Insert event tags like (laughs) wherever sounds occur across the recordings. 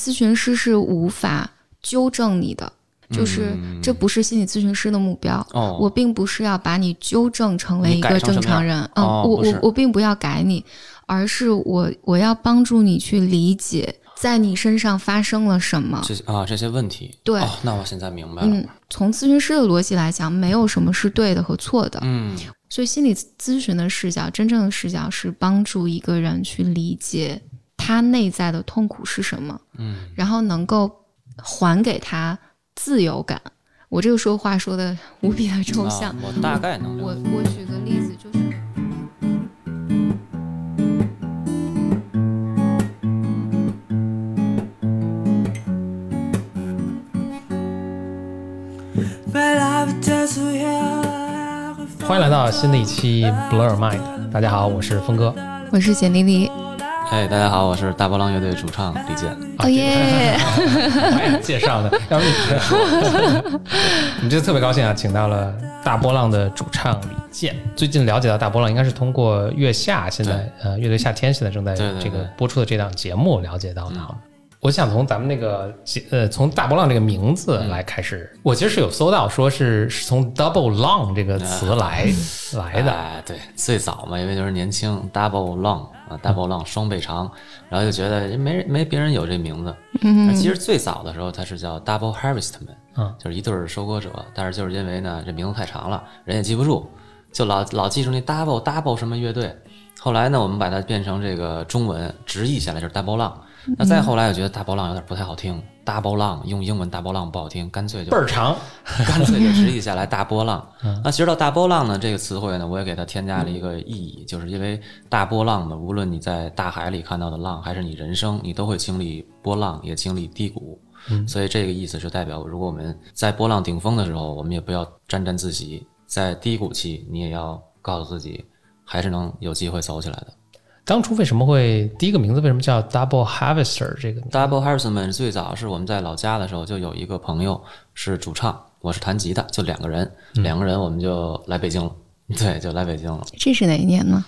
咨询师是无法纠正你的，就是这不是心理咨询师的目标。哦，我并不是要把你纠正成为一个正常人，嗯，哦我我我并不要改你，而是我我要帮助你去理解在你身上发生了什么。这些啊这些问题，对哦，那我现在明白了。嗯，从咨询师的逻辑来讲，没有什么是对的和错的。嗯所以心理咨询的视角，真正的视角是帮助一个人去理解他内在的痛苦是什么，嗯，然后能够还给他自由感。我这个说话说的无比的抽象，啊我大概能我。我举个例子，就是欢迎来到新的一期 Blur Mind，大家好，我是峰哥。我是简丽丽，哎，大家好，我是大波浪乐队主唱李健。哦耶！(laughs) 介绍的，要不你先说。(laughs) 我们这次特别高兴啊，请到了大波浪的主唱李健。最近了解到大波浪，应该是通过月下现在呃乐队夏天现在正在这个播出的这档节目了解到的哈。我想从咱们那个呃，从大波浪这个名字来开始，我其实是有搜到，说是是从 double long 这个词来、来的。哎，对，最早嘛，因为就是年轻，double long 啊，double long 双倍长，然后就觉得没人没别人有这名字。嗯，其实最早的时候它是叫 double harvestman，嗯，就是一对儿收割者，但是就是因为呢这名字太长了，人也记不住，就老老记住那 double double 什么乐队。后来呢，我们把它变成这个中文直译下来就是 double long。那再后来，我觉得大波浪有点不太好听，double long 用英文大波浪不好听，干脆就倍儿长，干脆就直译下来大波浪。那其实到大波浪呢这个词汇呢，我也给它添加了一个意义，就是因为大波浪呢，无论你在大海里看到的浪，还是你人生，你都会经历波浪，也经历低谷。所以这个意思是代表，如果我们在波浪顶峰的时候，我们也不要沾沾自喜；在低谷期，你也要告诉自己，还是能有机会走起来的。当初为什么会第一个名字为什么叫 double harvester 这个？Double Harrison 最早是我们在老家的时候，就有一个朋友是主唱，我是弹吉他，就两个人，两个人我们就来北京了。(laughs) 对，就来北京了。这是哪一年呢？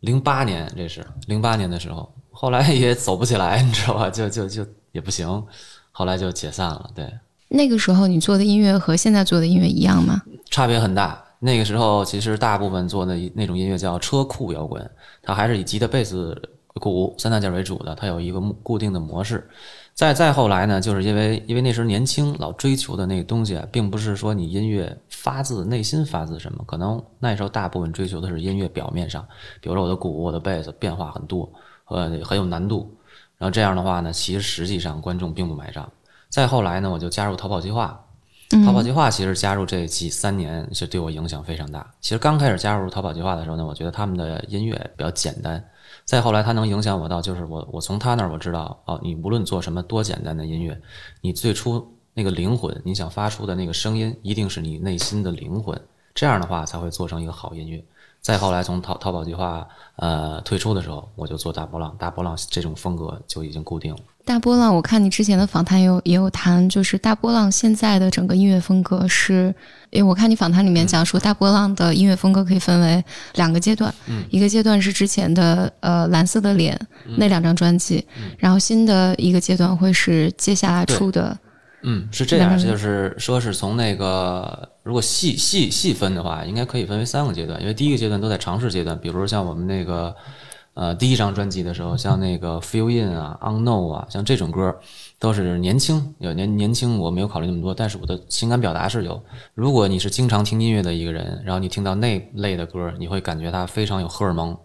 零八年，这是零八年的时候，后来也走不起来，(laughs) 你知道吧？就就就也不行，后来就解散了。对，那个时候你做的音乐和现在做的音乐一样吗？差别很大。那个时候其实大部分做那那种音乐叫车库摇滚，它还是以吉他、贝斯、鼓三大件为主的，它有一个固定的模式。再再后来呢，就是因为因为那时候年轻，老追求的那个东西啊，并不是说你音乐发自内心发自什么，可能那时候大部分追求的是音乐表面上，比如说我的鼓、我的贝斯变化很多，呃，很有难度。然后这样的话呢，其实实际上观众并不买账。再后来呢，我就加入逃跑计划，逃跑计划其实加入这几三年是对我影响非常大。其实刚开始加入逃跑计划的时候呢，我觉得他们的音乐比较简单。再后来，他能影响我到，就是我我从他那儿我知道，哦，你无论做什么多简单的音乐，你最初那个灵魂，你想发出的那个声音，一定是你内心的灵魂，这样的话才会做成一个好音乐。再后来，从淘淘宝计划呃退出的时候，我就做大波浪，大波浪这种风格就已经固定了。大波浪，我看你之前的访谈有也有谈，就是大波浪现在的整个音乐风格是，因为我看你访谈里面讲说，大波浪的音乐风格可以分为两个阶段，嗯。一个阶段是之前的呃蓝色的脸、那两张专辑，然后新的一个阶段会是接下来出的，嗯，是这样，就是说是从那个如果细细细分的话，应该可以分为三个阶段，因为第一个阶段都在尝试阶段，比如像我们那个呃第一张专辑的时候，像那个 Feel In 啊、Unknown 啊，像这种歌都是年轻，有年年轻我没有考虑那么多，但是我的情感表达是有。如果你是经常听音乐的一个人，然后你听到那类的歌，你会感觉它非常有荷尔蒙。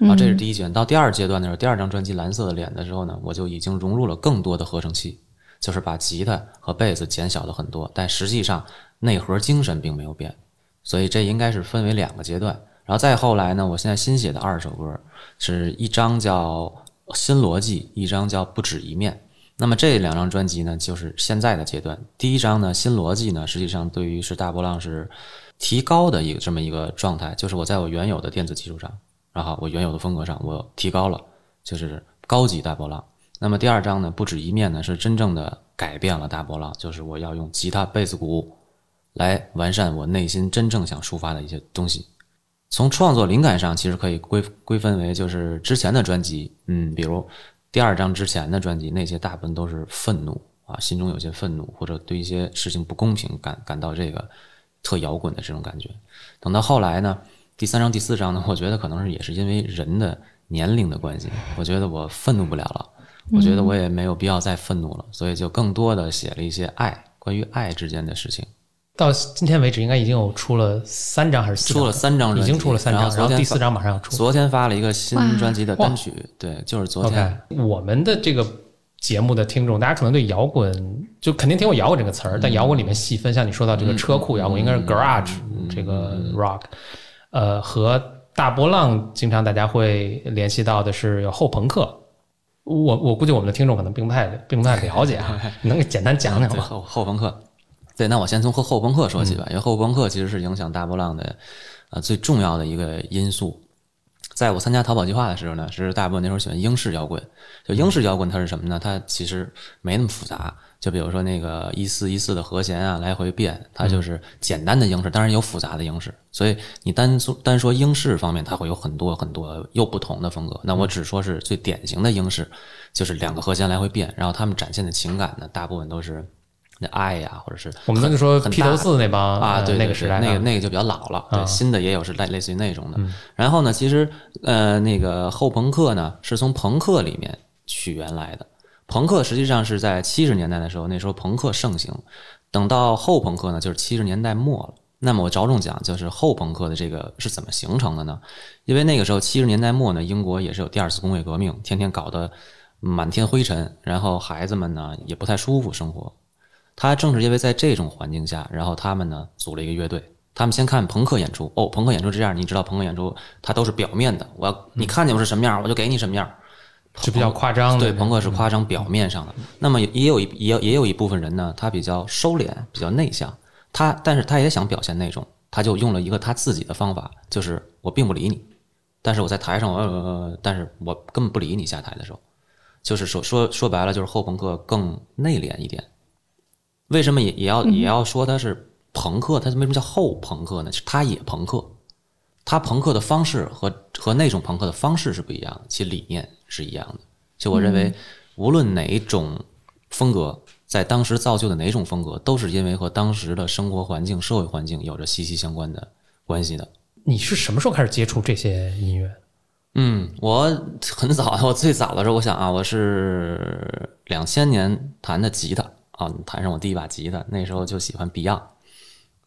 啊，这是第一阶段。到第二阶段的时候，第二张专辑《蓝色的脸》的时候呢，我就已经融入了更多的合成器，就是把吉他和贝斯减小了很多，但实际上内核精神并没有变，所以这应该是分为两个阶段。然后再后来呢，我现在新写的二首歌是一张叫《新逻辑》，一张叫《不止一面》。那么这两张专辑呢，就是现在的阶段。第一张呢，《新逻辑》呢，实际上对于是大波浪是提高的一个这么一个状态，就是我在我原有的电子基础上，然后我原有的风格上，我提高了，就是高级大波浪。那么第二张呢，不止一面呢，是真正的改变了大波浪，就是我要用吉他、贝斯、鼓来完善我内心真正想抒发的一些东西。从创作灵感上，其实可以归归分为就是之前的专辑，嗯，比如第二张之前的专辑，那些大部分都是愤怒啊，心中有些愤怒，或者对一些事情不公平感感到这个特摇滚的这种感觉。等到后来呢，第三张、第四张呢，我觉得可能是也是因为人的年龄的关系，我觉得我愤怒不了了，我觉得我也没有必要再愤怒了，所以就更多的写了一些爱，关于爱之间的事情。到今天为止，应该已经有出了三张还是四张？出了三张，已经出了三张，然后然后第四张马上要出。昨天发了一个新专辑的单曲，对，就是昨 OK，天。我们的这个节目的听众，大家可能对摇滚就肯定听过摇滚这个词儿，但摇滚里面细分，像你说到这个车库摇滚，应该是 garage 这个 rock，呃，和大波浪经常大家会联系到的是有后朋克。我我估计我们的听众可能并不太并不太了解啊，(laughs) 你能给简单讲讲吗？后后朋克，对，那我先从后后朋克说起吧，因为后朋克其实是影响大波浪的呃最重要的一个因素。在我参加淘宝计划的时候呢，是大部分那时候喜欢英式摇滚。就英式摇滚它是什么呢？它其实没那么复杂。就比如说那个一四一四的和弦啊，来回变，它就是简单的英式，当然有复杂的英式。所以你单说单说英式方面，它会有很多很多又不同的风格。那我只说是最典型的英式，就是两个和弦来回变，然后他们展现的情感呢，大部分都是那爱呀、或者是我们那就说披头四那帮啊，呃对，那个时代那个啊那个就比较老了，对，啊新的也有是类类似于那种的。然后呢，其实呃，那个后朋克呢，是从朋克里面取源来的。朋克实际上是在七十年代的时候，那时候朋克盛行。等到后朋克呢，就是七十年代末了。那么我着重讲，就是后朋克的这个是怎么形成的呢？因为那个时候七十年代末呢，英国也是有第二次工业革命，天天搞得满天灰尘，然后孩子们呢也不太舒服生活。他正是因为在这种环境下，然后他们呢组了一个乐队。他们先看朋克演出，哦，朋克演出这样，你知道朋克演出它都是表面的，我要你看见我是什么样，我就给你什么样。是比较夸张的。对，朋克是夸张表面上的。那么也也有一也有也有一部分人呢，他比较收敛，比较内向，他但是他也想表现那种，他就用了一个他自己的方法，就是我并不理你，但是我在台上，呃，但是我根本不理你下台的时候，就是说说说白了，就是后朋克更内敛一点。为什么也也要也要说他是朋克？他为什么叫后朋克呢？是他也朋克，他朋克的方式和和那种朋克的方式是不一样的，其理念是一样的。就我认为，无论哪种风格，在当时造就的哪种风格，都是因为和当时的生活环境、社会环境有着息息相关的关系的。你是什么时候开始接触这些音乐？嗯，我很早，我最早的时候，我想啊，我是两千年弹的吉他啊，弹上我第一把吉他，那时候就喜欢 Beyond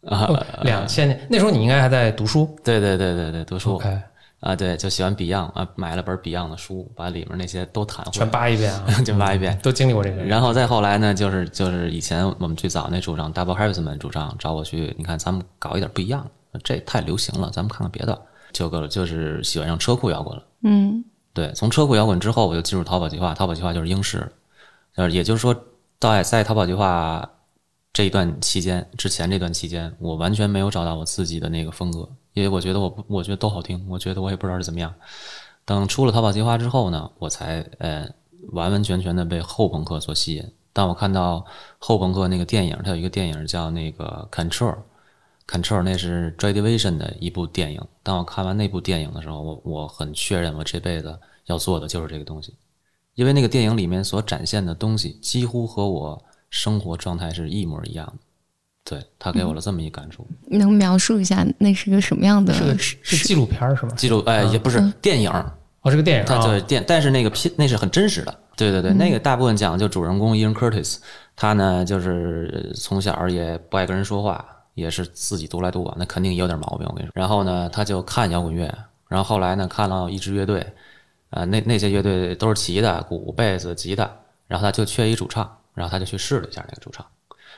啊，两千年那时候你应该还在读书。对对对对对，读书 OK，啊，对，就喜欢 Beyond 啊，买了本 Beyond 的书，把里面那些都弹全，扒一遍啊，(laughs) 就扒一遍。都经历过这个。然后再后来呢，就是就是以前我们最早那主张 Double Harrison 主张找我去，你看咱们搞一点不一样的，这太流行了，咱们看看别的。就个就是喜欢上车库摇滚了。嗯对，从车库摇滚之后，我就进入淘宝计划。淘宝计划就是英式，呃，也就是说，在在逃跑计划这一段期间，之前这段期间，我完全没有找到我自己的那个风格，因为我觉得我不，我觉得都好听，我觉得我也不知道是怎么样。等出了逃跑计划之后呢，我才呃完完全全的被后朋克所吸引。当我看到后朋克那个电影，它有一个电影叫那个 Control。Control 那是 Joy Division 的一部电影。当我看完那部电影的时候，我我很确认我这辈子要做的就是这个东西，因为那个电影里面所展现的东西几乎和我生活状态是一模一样的。对他给我了这么一感触。能描述一下那是个什么样的是个？是纪录片儿是吗？记录哎也不是电影，哦，是个电影啊。它对电，但是那个片那是很真实的。对对对，那个大部分讲的就主人公 Ian Curtis，他呢就是从小也不爱跟人说话，也是自己独来独往，那肯定也有点毛病。我跟你说，然后呢，他就看摇滚乐，然后后来呢看了一支乐队，啊、那那些乐队都是齐的，鼓、贝斯、吉他，然后他就缺一主唱，然后他就去试了一下那个主唱，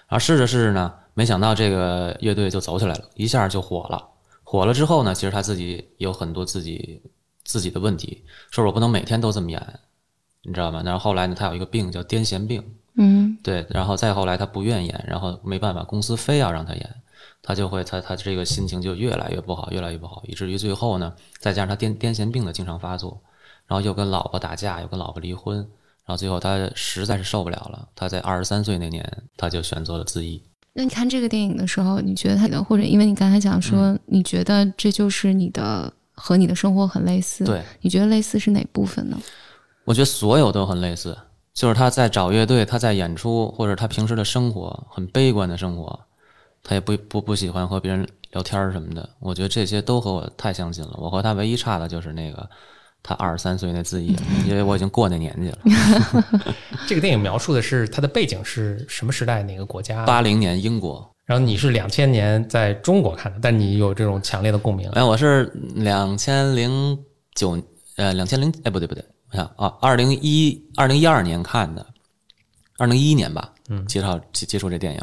然后试着试着呢，没想到这个乐队就走起来了，一下就火了。火了之后呢，其实他自己有很多自己自己的问题，说我不能每天都这么演，你知道吗？然后后来呢，他有一个病叫癫痫病，嗯对，然后再后来他不愿意演，然后没办法，公司非要让他演，他就会他他这个心情就越来越不好，越来越不好，以至于最后呢，再加上他癫癫痫病的经常发作，然后又跟老婆打架，又跟老婆离婚，然后最后他实在是受不了了，他在二十三岁那年他就选择了自缢。那你看这个电影的时候，你觉得他的，或者因为你刚才讲说，嗯你觉得这就是你的和你的生活很类似，对，你觉得类似是哪部分呢？我觉得所有都很类似，就是他在找乐队，他在演出，或者他平时的生活很悲观的生活，他也不不不喜欢和别人聊天儿什么的。我觉得这些都和我太相近了。我和他唯一差的就是那个他二十三岁那自缢，因为我已经过那年纪了。(laughs) 这个电影描述的是它的背景是什么时代，哪个国家？八零年英国，然后你是两千年在中国看的，但你有这种强烈的共鸣。哎，我是两千零九呃两千零哎不对不对，我想啊二零一二零一二年看的，二零一一年吧，嗯，介绍接接触这电影。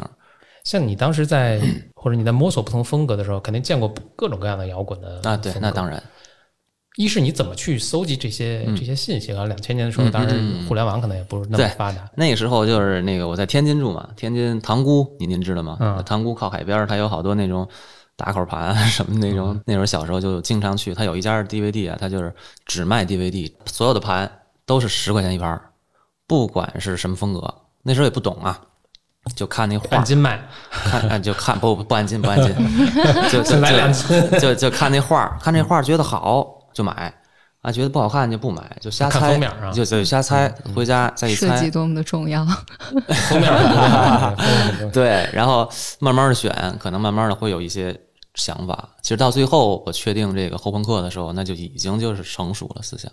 像你当时在或者你在摸索不同风格的时候，肯定见过各种各样的摇滚的啊，对，那当然。一是你怎么去搜集这些这些信息啊？两千年的时候，当然互联网可能也不是那么发达。那个时候就是那个我在天津住嘛，天津塘沽，您您知道吗？嗯，塘沽靠海边，它有好多那种打口盘什么那种。那时候小时候就经常去，它有一家 DVD 啊，它就是只卖 DVD，所有的盘都是十块钱一盘，不管是什么风格。那时候也不懂啊。就看那画，按斤卖，看就看不不按斤不按斤，(laughs) 就就就就看那画，看那画觉得好就买，啊觉得不好看就不买，就瞎猜，就就瞎猜，回家再一猜。设计多么的重要，(laughs) 封面很重要。对，然后慢慢的选，可能慢慢的会有一些想法。其实到最后我确定这个后朋克的时候，那就已经就是成熟了思想。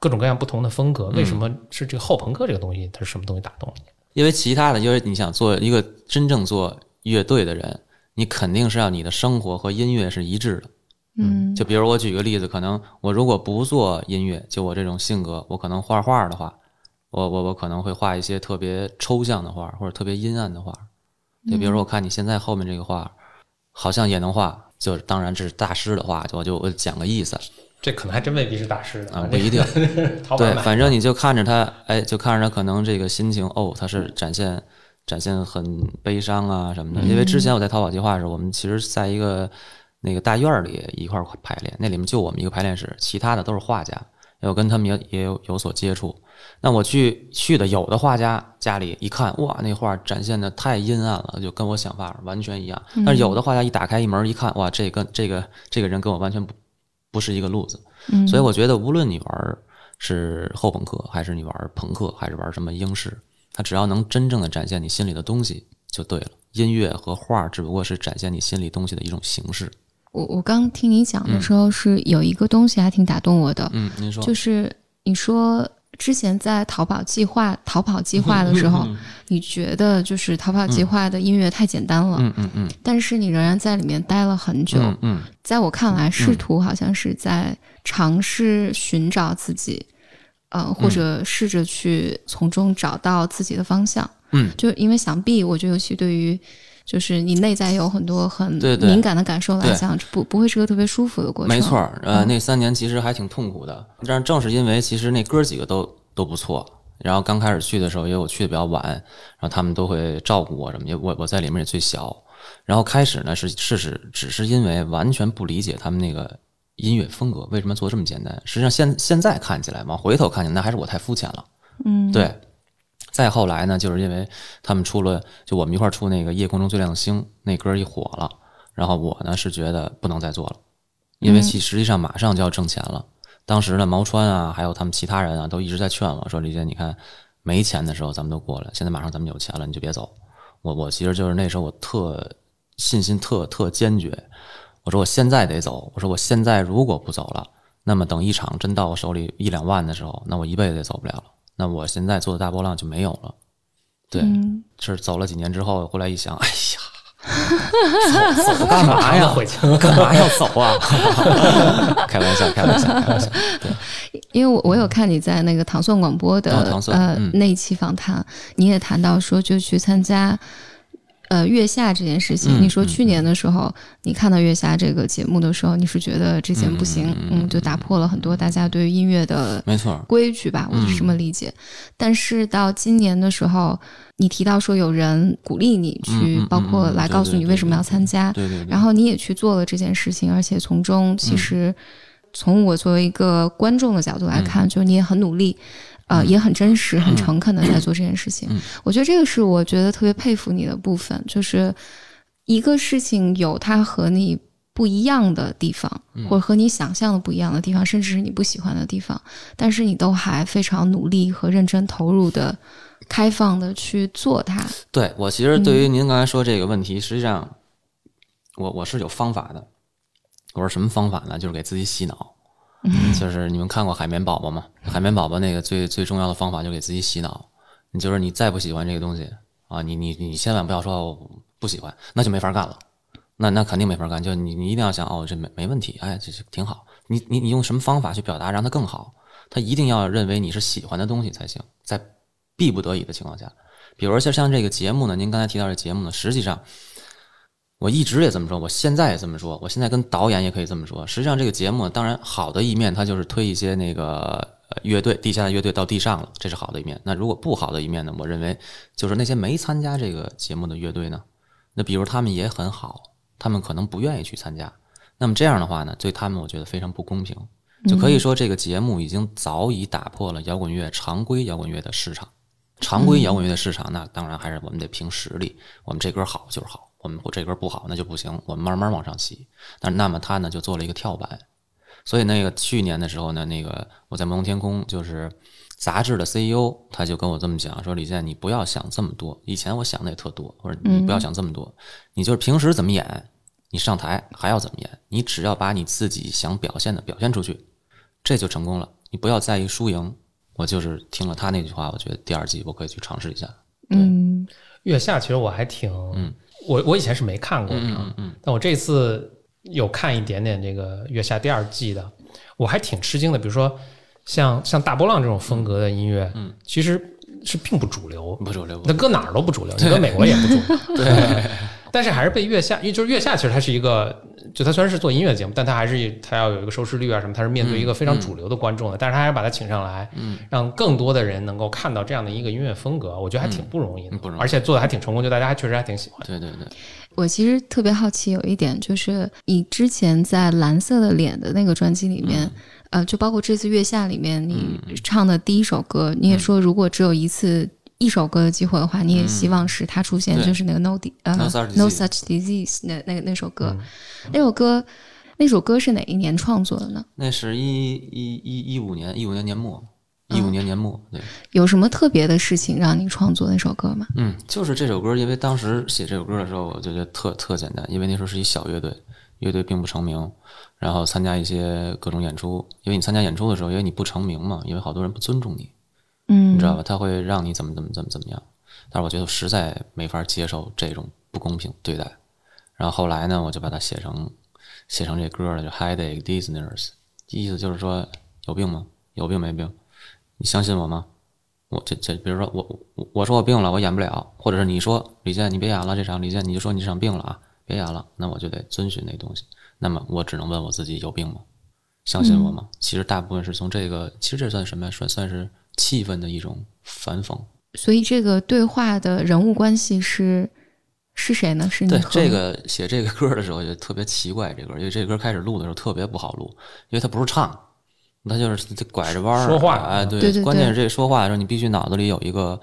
各种各样不同的风格，为什么是这个后朋克这个东西？它是什么东西打动了你？因为其他的，因为你想做一个真正做乐队的人，你肯定是要你的生活和音乐是一致的。嗯，就比如我举个例子，可能我如果不做音乐，就我这种性格，我可能画画的话，我我我可能会画一些特别抽象的画，或者特别阴暗的画。就比如说，我看你现在后面这个画，好像也能画，就当然这是大师的画，我就我讲个意思。这可能还真未必是大师的啊，不一定。(laughs) 对，反正你就看着他，哎，就看着他可能这个心情，哦，他是展现展现很悲伤啊什么的。因为之前我在淘宝计划的时候，我们其实在一个那个大院里一块排练，那里面就我们一个排练室，其他的都是画家，我跟他们也也有有所接触。那我去去的有的画家家里一看，哇，那画展现的太阴暗了，就跟我想法完全一样。但是有的画家一打开一门一看，哇，这跟这个这个人跟我完全不。不是一个路子，所以我觉得无论你玩是后朋克，还是你玩朋克，还是玩什么英式，它只要能真正的展现你心里的东西就对了。音乐和画只不过是展现你心里东西的一种形式。我我刚听你讲的时候是有一个东西还挺打动我的，嗯，您说，就是你说。之前在淘宝计划淘宝计划的时候，你觉得就是淘宝计划的音乐太简单了，嗯嗯嗯，但是你仍然在里面待了很久，嗯，在我看来，试图好像是在尝试寻找自己，呃，或者试着去从中找到自己的方向，嗯，就因为想必，我觉得尤其对于。就是你内在有很多很敏感的感受来讲，不不会是个特别舒服的过程。没错，呃，那三年其实还挺痛苦的。但是正是因为其实那哥几个都都不错，然后刚开始去的时候，因为我去的比较晚，然后他们都会照顾我什么，也我我在里面也最小。然后开始呢是是是只是因为完全不理解他们那个音乐风格为什么做这么简单。实际上现现在看起来，往回头看起来，那还是我太肤浅了。嗯，对。再后来呢，就是因为他们出了，就我们一块儿出那个《夜空中最亮的星》那歌一火了，然后我呢是觉得不能再做了，因为其实际上马上就要挣钱了。当时呢，毛川啊，还有他们其他人啊，都一直在劝我说：“李姐，你看没钱的时候咱们都过来，现在马上咱们有钱了，你就别走。”我我其实就是那时候我特信心特特坚决，我说我现在得走，我说我现在如果不走了，那么等一场真到我手里一两万的时候，那我一辈子也走不了了。那我现在做的大波浪就没有了，对，是走了几年之后，后来一想，哎呀，(laughs) 走走干嘛呀？干嘛 (laughs) 要走啊？(laughs) 开玩笑，开玩笑，开玩笑。对，因为我我有看你在那个唐宋广播的呃那一期访谈，你也谈到说就去参加。呃，月下这件事情，你说去年的时候，你看到月下这个节目的时候，你是觉得这件不行，嗯，就打破了很多大家对于音乐的没错规矩吧，我是这么理解。但是到今年的时候，你提到说有人鼓励你去，包括来告诉你为什么要参加，对对，然后你也去做了这件事情，而且从中其实从我作为一个观众的角度来看，就是你也很努力。呃，也很真实、很诚恳的在做这件事情。我觉得这个是我觉得特别佩服你的部分，就是一个事情有它和你不一样的地方，或者和你想象的不一样的地方，甚至是你不喜欢的地方，但是你都还非常努力和认真投入的、开放的去做它。对我其实对于您刚才说这个问题，实际上我我是有方法的。我说什么方法呢？就是给自己洗脑。就是你们看过海绵宝宝吗？海绵宝宝那个最最重要的方法就给自己洗脑。你就是你再不喜欢这个东西啊，你你你千万不要说我不喜欢，那就没法干了。那那肯定没法干，就你你一定要想哦，这没没问题，哎，这是挺好。你你你用什么方法去表达让它更好？他一定要认为你是喜欢的东西才行，在逼不得已的情况下，比如说像像这个节目呢，您刚才提到这节目呢，实际上我一直也这么说，我现在也这么说，我现在跟导演也可以这么说。实际上这个节目当然好的一面，它就是推一些那个乐队，地下的乐队到地上了，这是好的一面。那如果不好的一面呢？我认为就是那些没参加这个节目的乐队呢，那比如他们也很好。他们可能不愿意去参加，那么这样的话呢，对他们我觉得非常不公平。就可以说，这个节目已经早已打破了摇滚乐常规摇滚乐的市场。常规摇滚乐的市场，那当然还是我们得凭实力。我们这歌好就是好，我们这歌不好那就不行。我们慢慢往上骑。但那么他呢，就做了一个跳板。所以那个去年的时候呢，那个我在朦胧天空就是。杂志的 CEO 他就跟我这么讲说：“李健，你不要想这么多。以前我想的也特多，或者你不要想这么多，你就是平时怎么演，你上台还要怎么演，你只要把你自己想表现的表现出去，这就成功了。你不要在意输赢。”我就是听了他那句话，我觉得第二季我可以去尝试一下。嗯，月下其实我还挺，嗯，我我以前是没看过的，嗯，但我这次有看一点点这个月下第二季的，我还挺吃惊的。比如说。像像大波浪这种风格的音乐，嗯，其实是并不主流，不主流，那搁哪儿都不主流，你搁美国也不主流，(laughs) 对。但是还是被月下，因为就是月下，其实它是一个，就它虽然是做音乐节目，但它还是它要有一个收视率啊什么，它是面对一个非常主流的观众的，但是它还是把它请上来，嗯，让更多的人能够看到这样的一个音乐风格，我觉得还挺不容易的，不容易，而且做的还挺成功，就大家还确实还挺喜欢。对对对，我其实特别好奇有一点，就是你之前在蓝色的脸的那个专辑里面。呃，就包括这次月下里面你唱的第一首歌，你也说如果只有一次一首歌的机会的话，你也希望是它出现，就是那个 No 呃 No Such Disease 那那个那首歌，那首歌那首歌是哪一年创作的呢？那是一一一一五年一五年年末，一五年年末。对，有什么特别的事情让你创作那首歌吗？嗯，就是这首歌，因为当时写这首歌的时候，我就觉得特特简单，因为那时候是一小乐队，乐队并不成名。然后参加一些各种演出，因为你参加演出的时候，因为你不成名嘛，因为好多人不尊重你，嗯，你知道吧？他会让你怎么怎么怎么怎么样。但是我觉得实在没法接受这种不公平对待。然后后来呢，我就把它写成写成这歌了，就 Headache Dizziness，意思就是说有病吗？有病没病？你相信我吗？我这这，比如说我我我说我病了，我演不了，或者是你说李健你别演了这场，李健你就说你这场病了啊，别演了，那我就得遵循那东西。那么我只能问我自己有病吗？相信我吗？其实大部分是从这个，其实这算什么呀？算算是气氛的一种反讽。所以这个对话的人物关系是是谁呢？是你对这个写这个歌的时候就特别奇怪，这歌因为这歌开始录的时候特别不好录，因为它不是唱，它就是拐着弯儿说话。哎，对，关键是这说话的时候你必须脑子里有一个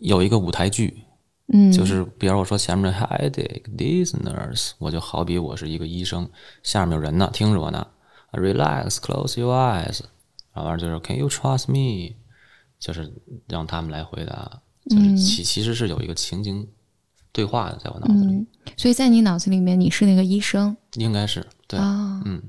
有一个舞台剧。嗯，就是比如我说前面的 headache dizziness，我就好比我是一个医生，下面有人呢，听着我呢，relax close your eyes，然后就是 can you trust me，就是让他们来回答，就是其其实是有一个情景对话的在我脑子里，所以在你脑子里面你是那个医生，应该是对啊，嗯，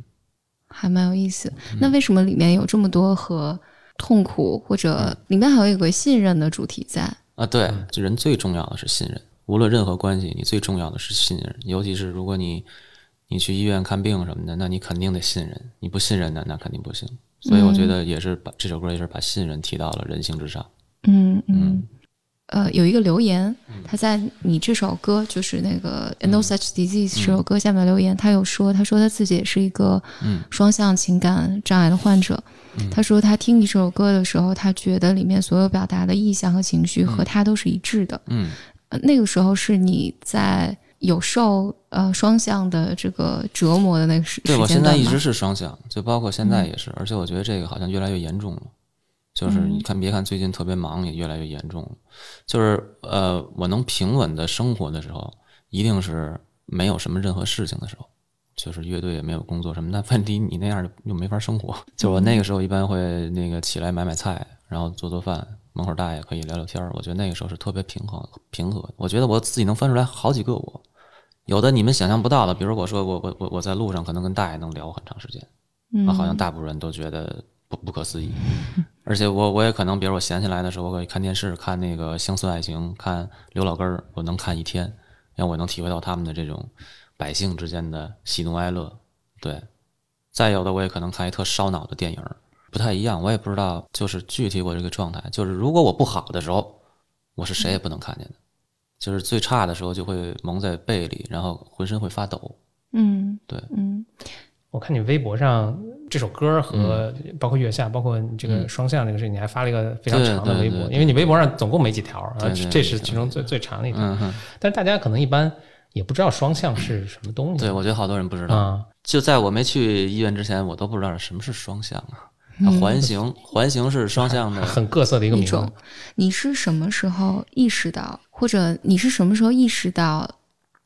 还蛮有意思。那为什么里面有这么多和痛苦或者里面还有一个信任的主题在？啊，对，就人最重要的是信任。无论任何关系，你最重要的是信任。尤其是如果你你去医院看病什么的，那你肯定得信任。你不信任的，那肯定不行。所以我觉得也是把这首歌也是把信任提到了人性之上。嗯嗯。呃，有一个留言，他在你这首歌就是那个《No Such Disease》这首歌下面留言，他有说，他说他自己也是一个双向情感障碍的患者。他说他听你这首歌的时候，他觉得里面所有表达的意象和情绪和他都是一致的。嗯，那个时候是你在有受呃双向的这个折磨的那个时对我现在一直是双向，就包括现在也是，而且我觉得这个好像越来越严重了。就是你看，别看最近特别忙，也越来越严重了。就是呃，我能平稳的生活的时候，一定是没有什么任何事情的时候。就是乐队也没有工作什么。但问题你那样又没法生活。(laughs) 就我那个时候一般会那个起来买买菜，然后做做饭，门口大爷可以聊聊天儿。我觉得那个时候是特别平衡平和。我觉得我自己能分出来好几个我，有的你们想象不到的，比如我说我我我我在路上可能跟大爷能聊很长时间，啊，好像大部分人都觉得不不可思议。(laughs) 而且我我也可能，比如我闲下来的时候，我可以看电视，看那个《乡村爱情》，看刘老根儿，我能看一天，让我能体会到他们的这种。百姓之间的喜怒哀乐，对，再有的我也可能看一特烧脑的电影，不太一样。我也不知道，就是具体我这个状态，就是如果我不好的时候，我是谁也不能看见的，就是最差的时候就会蒙在被里，然后浑身会发抖。嗯，对，嗯，我看你微博上这首歌和包括月下，包括你这个双向这个事情，你还发了一个非常长的微博，因为你微博上总共没几条，这是其中最最长的一条。但是大家可能一般。也不知道双向是什么东西。对，我觉得好多人不知道。就在我没去医院之前，我都不知道什么是双向啊。环形，环形是双向的，很各色的一个名种。你是什么时候意识到，或者你是什么时候意识到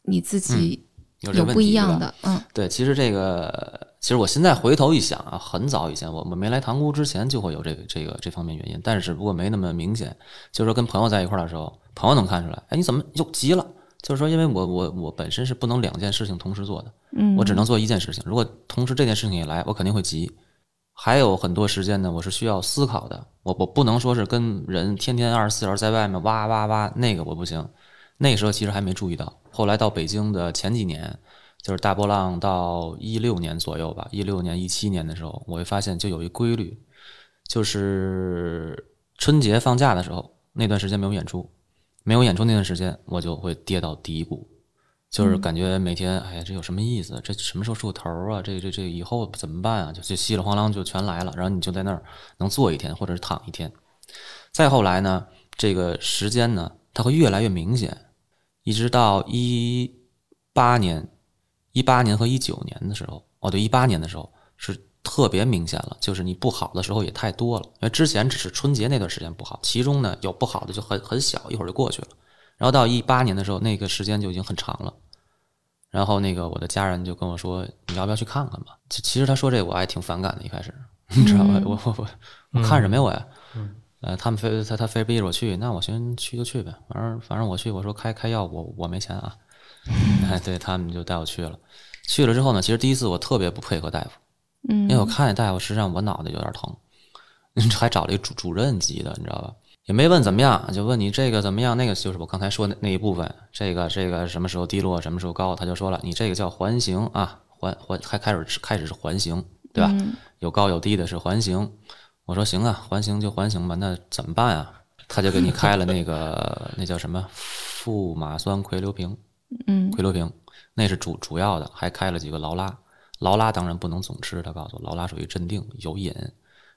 你自己有不一样的？嗯，对，其实这个，其实我现在回头一想啊，很早以前，我们没来塘沽之前就会有这个这个这方面原因，但是不过没那么明显。就是说跟朋友在一块儿的时候，朋友能看出来，哎，你怎么又急了？就是说，因为我我我本身是不能两件事情同时做的，嗯，我只能做一件事情。如果同时这件事情也来，我肯定会急。还有很多时间呢，我是需要思考的。我我不能说是跟人天天二十四小时在外面哇哇哇，那个我不行。那时候其实还没注意到。后来到北京的前几年，就是大波浪到一六年左右吧，一六年一七年的时候，我会发现就有一规律，就是春节放假的时候，那段时间没有演出。没有演出那段时间，我就会跌到低谷，就是感觉每天，哎呀，这有什么意思？这什么时候出头啊？这这这以后怎么办啊？就就稀里哗啦就全来了，然后你就在那儿能坐一天，或者是躺一天。再后来呢，这个时间呢，它会越来越明显，一直到一八年、一八年和一九年的时候，哦，对，一八年的时候是。特别明显了，就是你不好的时候也太多了。因为之前只是春节那段时间不好，其中呢有不好的就很很小，一会儿就过去了。然后到一八年的时候，那个时间就已经很长了。然后那个我的家人就跟我说：“你要不要去看看吧？”其其实他说这我还挺反感的，一开始你知道吧？我我我我看什么呀我呀？呃，他们非他他非逼着我去，那我寻去就去呗。反正反正我去，我说开开药我我没钱啊。(laughs) 哎，对他们就带我去了。去了之后呢，其实第一次我特别不配合大夫。嗯，因为我看见大夫，实际上我脑袋有点疼，(laughs) 还找了一主主任级的，你知道吧？也没问怎么样，就问你这个怎么样？那个就是我刚才说的那一部分，这个这个什么时候低落，什么时候高？他就说了，你这个叫环形啊，环环还开始开始是环形，对吧？有高有低的是环形。我说行啊，环形就环形吧，那怎么办啊？他就给你开了那个 (laughs) 那叫什么富马酸喹硫平，嗯，喹硫平那是主主要的，还开了几个劳拉。劳拉当然不能总吃，他告诉我，劳拉属于镇定有瘾，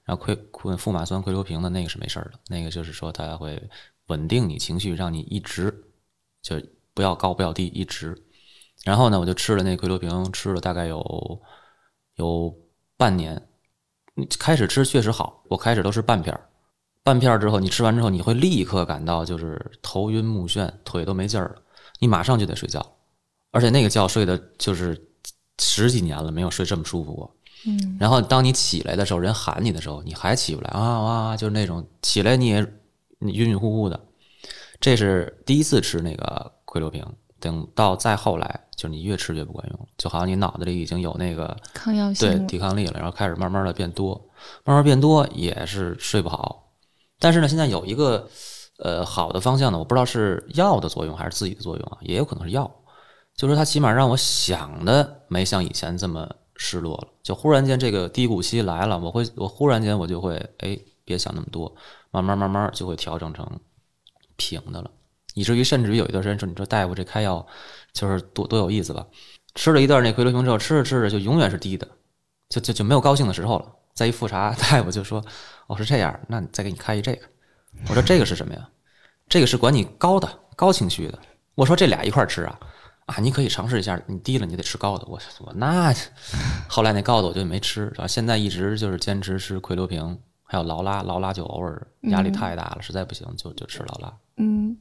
然后喹喹富马酸喹硫平的那个是没事儿的，那个就是说它会稳定你情绪，让你一直就不要高不要低，一直。然后呢，我就吃了那喹硫平，吃了大概有有半年，开始吃确实好，我开始都是半片儿，半片儿之后你吃完之后，你会立刻感到就是头晕目眩，腿都没劲儿了，你马上就得睡觉，而且那个觉睡的就是。十几年了，没有睡这么舒服过。嗯，然后当你起来的时候，人喊你的时候，你还起不来啊啊！就是那种起来你也你晕晕乎乎的。这是第一次吃那个喹硫平，等到再后来，就是你越吃越不管用，就好像你脑子里已经有那个抗药性，对抵抗力了，然后开始慢慢的变多，慢慢变多也是睡不好。但是呢，现在有一个呃好的方向呢，我不知道是药的作用还是自己的作用啊，也有可能是药。就是它起码让我想的没像以前这么失落了，就忽然间这个低谷期来了，我会我忽然间我就会哎别想那么多，慢慢慢慢就会调整成平的了，以至于甚至于有一段时间说你说大夫这开药就是多多有意思吧，吃了一段那喹硫平之后吃着吃着就永远是低的，就就就没有高兴的时候了。再一复查 (laughs) 大夫就说哦是这样，那你再给你开一这个，我说这个是什么呀？这个是管你高的高情绪的，我说这俩一块吃啊。啊，你可以尝试一下，你低了你得吃高的。我我那后来那高的我就没吃，然后现在一直就是坚持吃喹硫平，还有劳拉，劳拉就偶尔压力太大了，实在不行就就吃劳拉。嗯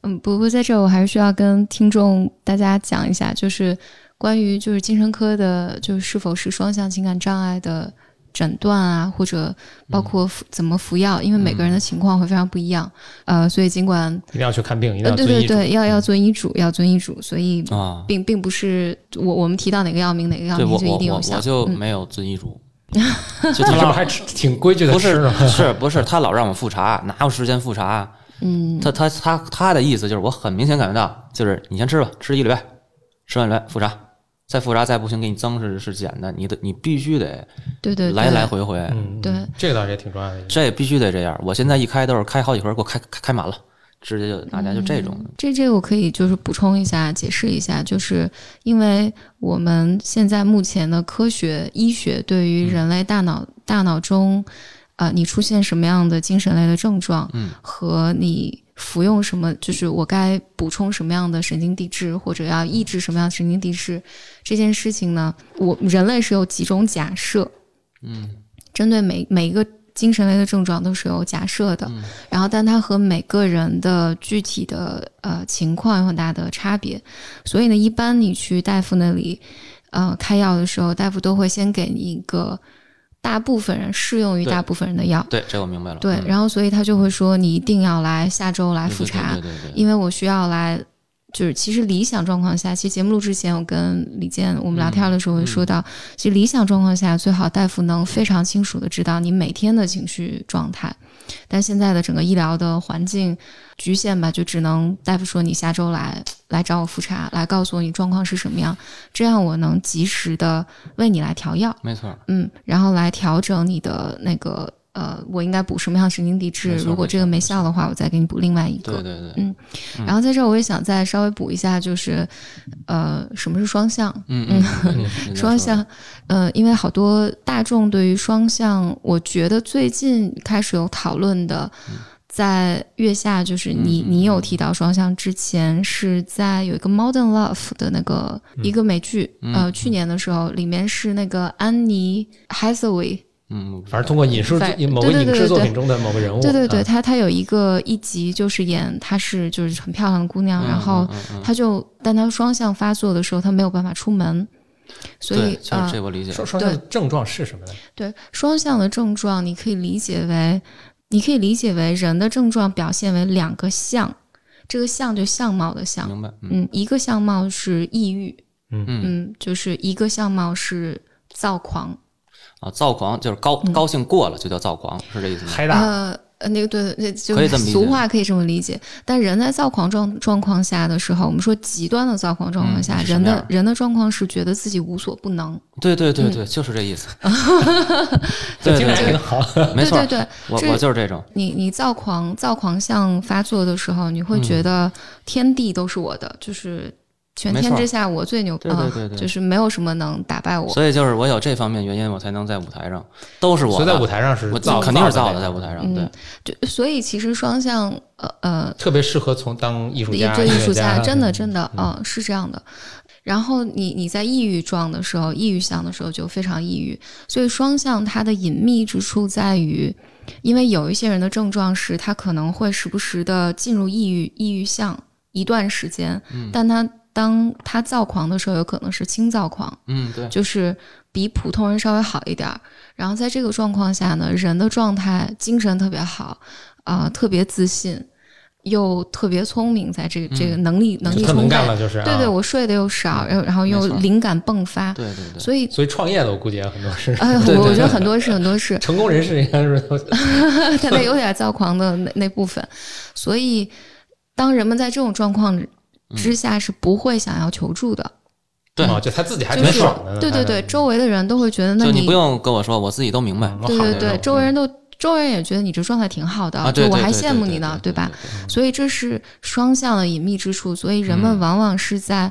嗯，不过在这我还是需要跟听众大家讲一下，就是关于就是精神科的，就是是否是双向情感障碍的。诊断啊，或者包括服怎么服药，因为每个人的情况会非常不一样，呃，所以尽管一定要去看病，一定要对对对，要要遵医嘱，要遵医嘱，所以啊，并并不是我我们提到哪个药名哪个药名就一定有效，我就没有遵医嘱，(laughs) 就他老还挺规矩的，不是是不是他老让我复查，哪有时间复查？嗯，他他他他的意思就是我很明显感觉到，就是你先吃吧，吃一礼拜，吃完礼拜复查。再复杂再不行，给你增是是减的，你的你必须得对对来来回回，对这个倒是也挺重要的。这必须得这样。我现在一开都是开好几盒，给我开开满了，直接就大家就这种。这这个我可以就是补充一下，解释一下，就是因为我们现在目前的科学医学对于人类大脑大脑中，呃，你出现什么样的精神类的症状，嗯，和你。服用什么，就是我该补充什么样的神经递质，或者要抑制什么样的神经递质，这件事情呢？我人类是有几种假设，嗯，针对每每一个精神类的症状都是有假设的，然后但它和每个人的具体的呃情况有很大的差别，所以呢，一般你去大夫那里，呃，开药的时候，大夫都会先给你一个。大部分人适用于大部分人的药，对，这我明白了。对，然后所以他就会说你一定要来下周来复查，对对对，因为我需要来，就是其实理想状况下，其实节目录之前我跟李健我们聊天的时候会说到，其实理想状况下最好大夫能非常清楚的知道你每天的情绪状态。但现在的整个医疗的环境局限吧，就只能大夫说你下周来来找我复查，来告诉我你状况是什么样，这样我能及时的为你来调药。没错，嗯，然后来调整你的那个。呃，我应该补什么样的神经递质？如果这个没效的话，我再给你补另外一个。对对对，嗯。然后在这儿，我也想再稍微补一下，就是呃，什么是双向？嗯嗯，(laughs) 双向。呃，因为好多大众对于双向，我觉得最近开始有讨论的，在月下，就是你你有提到双向之前，是在有一个 Modern Love 的那个一个美剧，呃，去年的时候，里面是那个安妮 Hathaway。嗯，反正通过影视某个影视作品中的某个人物，对对对，他他有一个一集就是演她是就是很漂亮的姑娘，然后他就但他双向发作的时候，他没有办法出门，所以啊，这我理解。双双向的症状是什么呢？对，双向的症状你可以理解为，你可以理解为人的症状表现为两个相，这个相就相貌的相，明白？嗯，一个相貌是抑郁，嗯嗯，就是一个相貌是躁狂。啊，躁狂就是高高兴过了就叫躁狂，是这意思吗？嗨大呃，那个对，那就是俗话可以这么理解。但人在躁狂状状况下的时候，我们说极端的躁狂状况下，人的人的状况是觉得自己无所不能。对对对对，就是这意思。(laughs) 对对对，好，没错，对对，我我就是这种。你你躁狂躁狂相发作的时候，你会觉得天地都是我的，就是。全天之下，我最牛啊！就是没有什么能打败我。所以就是我有这方面原因，我才能在舞台上，都是我。所以在舞台上是造，肯定是造的，在舞台上。对，就所以其实双向，呃呃，特别适合从当艺术家。艺术家真的真的，嗯，是这样的。然后你你在抑郁状的时候，抑郁相的时候就非常抑郁。所以双向它的隐秘之处在于，因为有一些人的症状是他可能会时不时的进入抑郁抑郁相一段时间，但他。当他躁狂的时候，有可能是轻躁狂，嗯，对，就是比普通人稍微好一点儿。然后在这个状况下呢，人的状态精神特别好，啊，特别自信，又特别聪明，在这个这个能力能力充沛了，就是对对，我睡得又少，然后然后又灵感迸发，对对对，所以所以创业的我估计也很多是，哎，我觉得很多是很多是。成功人士应该是 (laughs) 他得有点躁狂的那那部分，所以当人们在这种状况。之下是不会想要求助的，对，就他自己还挺爽的，对对对，周围的人都会觉得，那你不用跟我说，我自己都明白，对对对，周围人都，周围人也觉得你这状态挺好的，就我还羡慕你呢，对吧？所以这是双向的隐秘之处，所以人们往往是在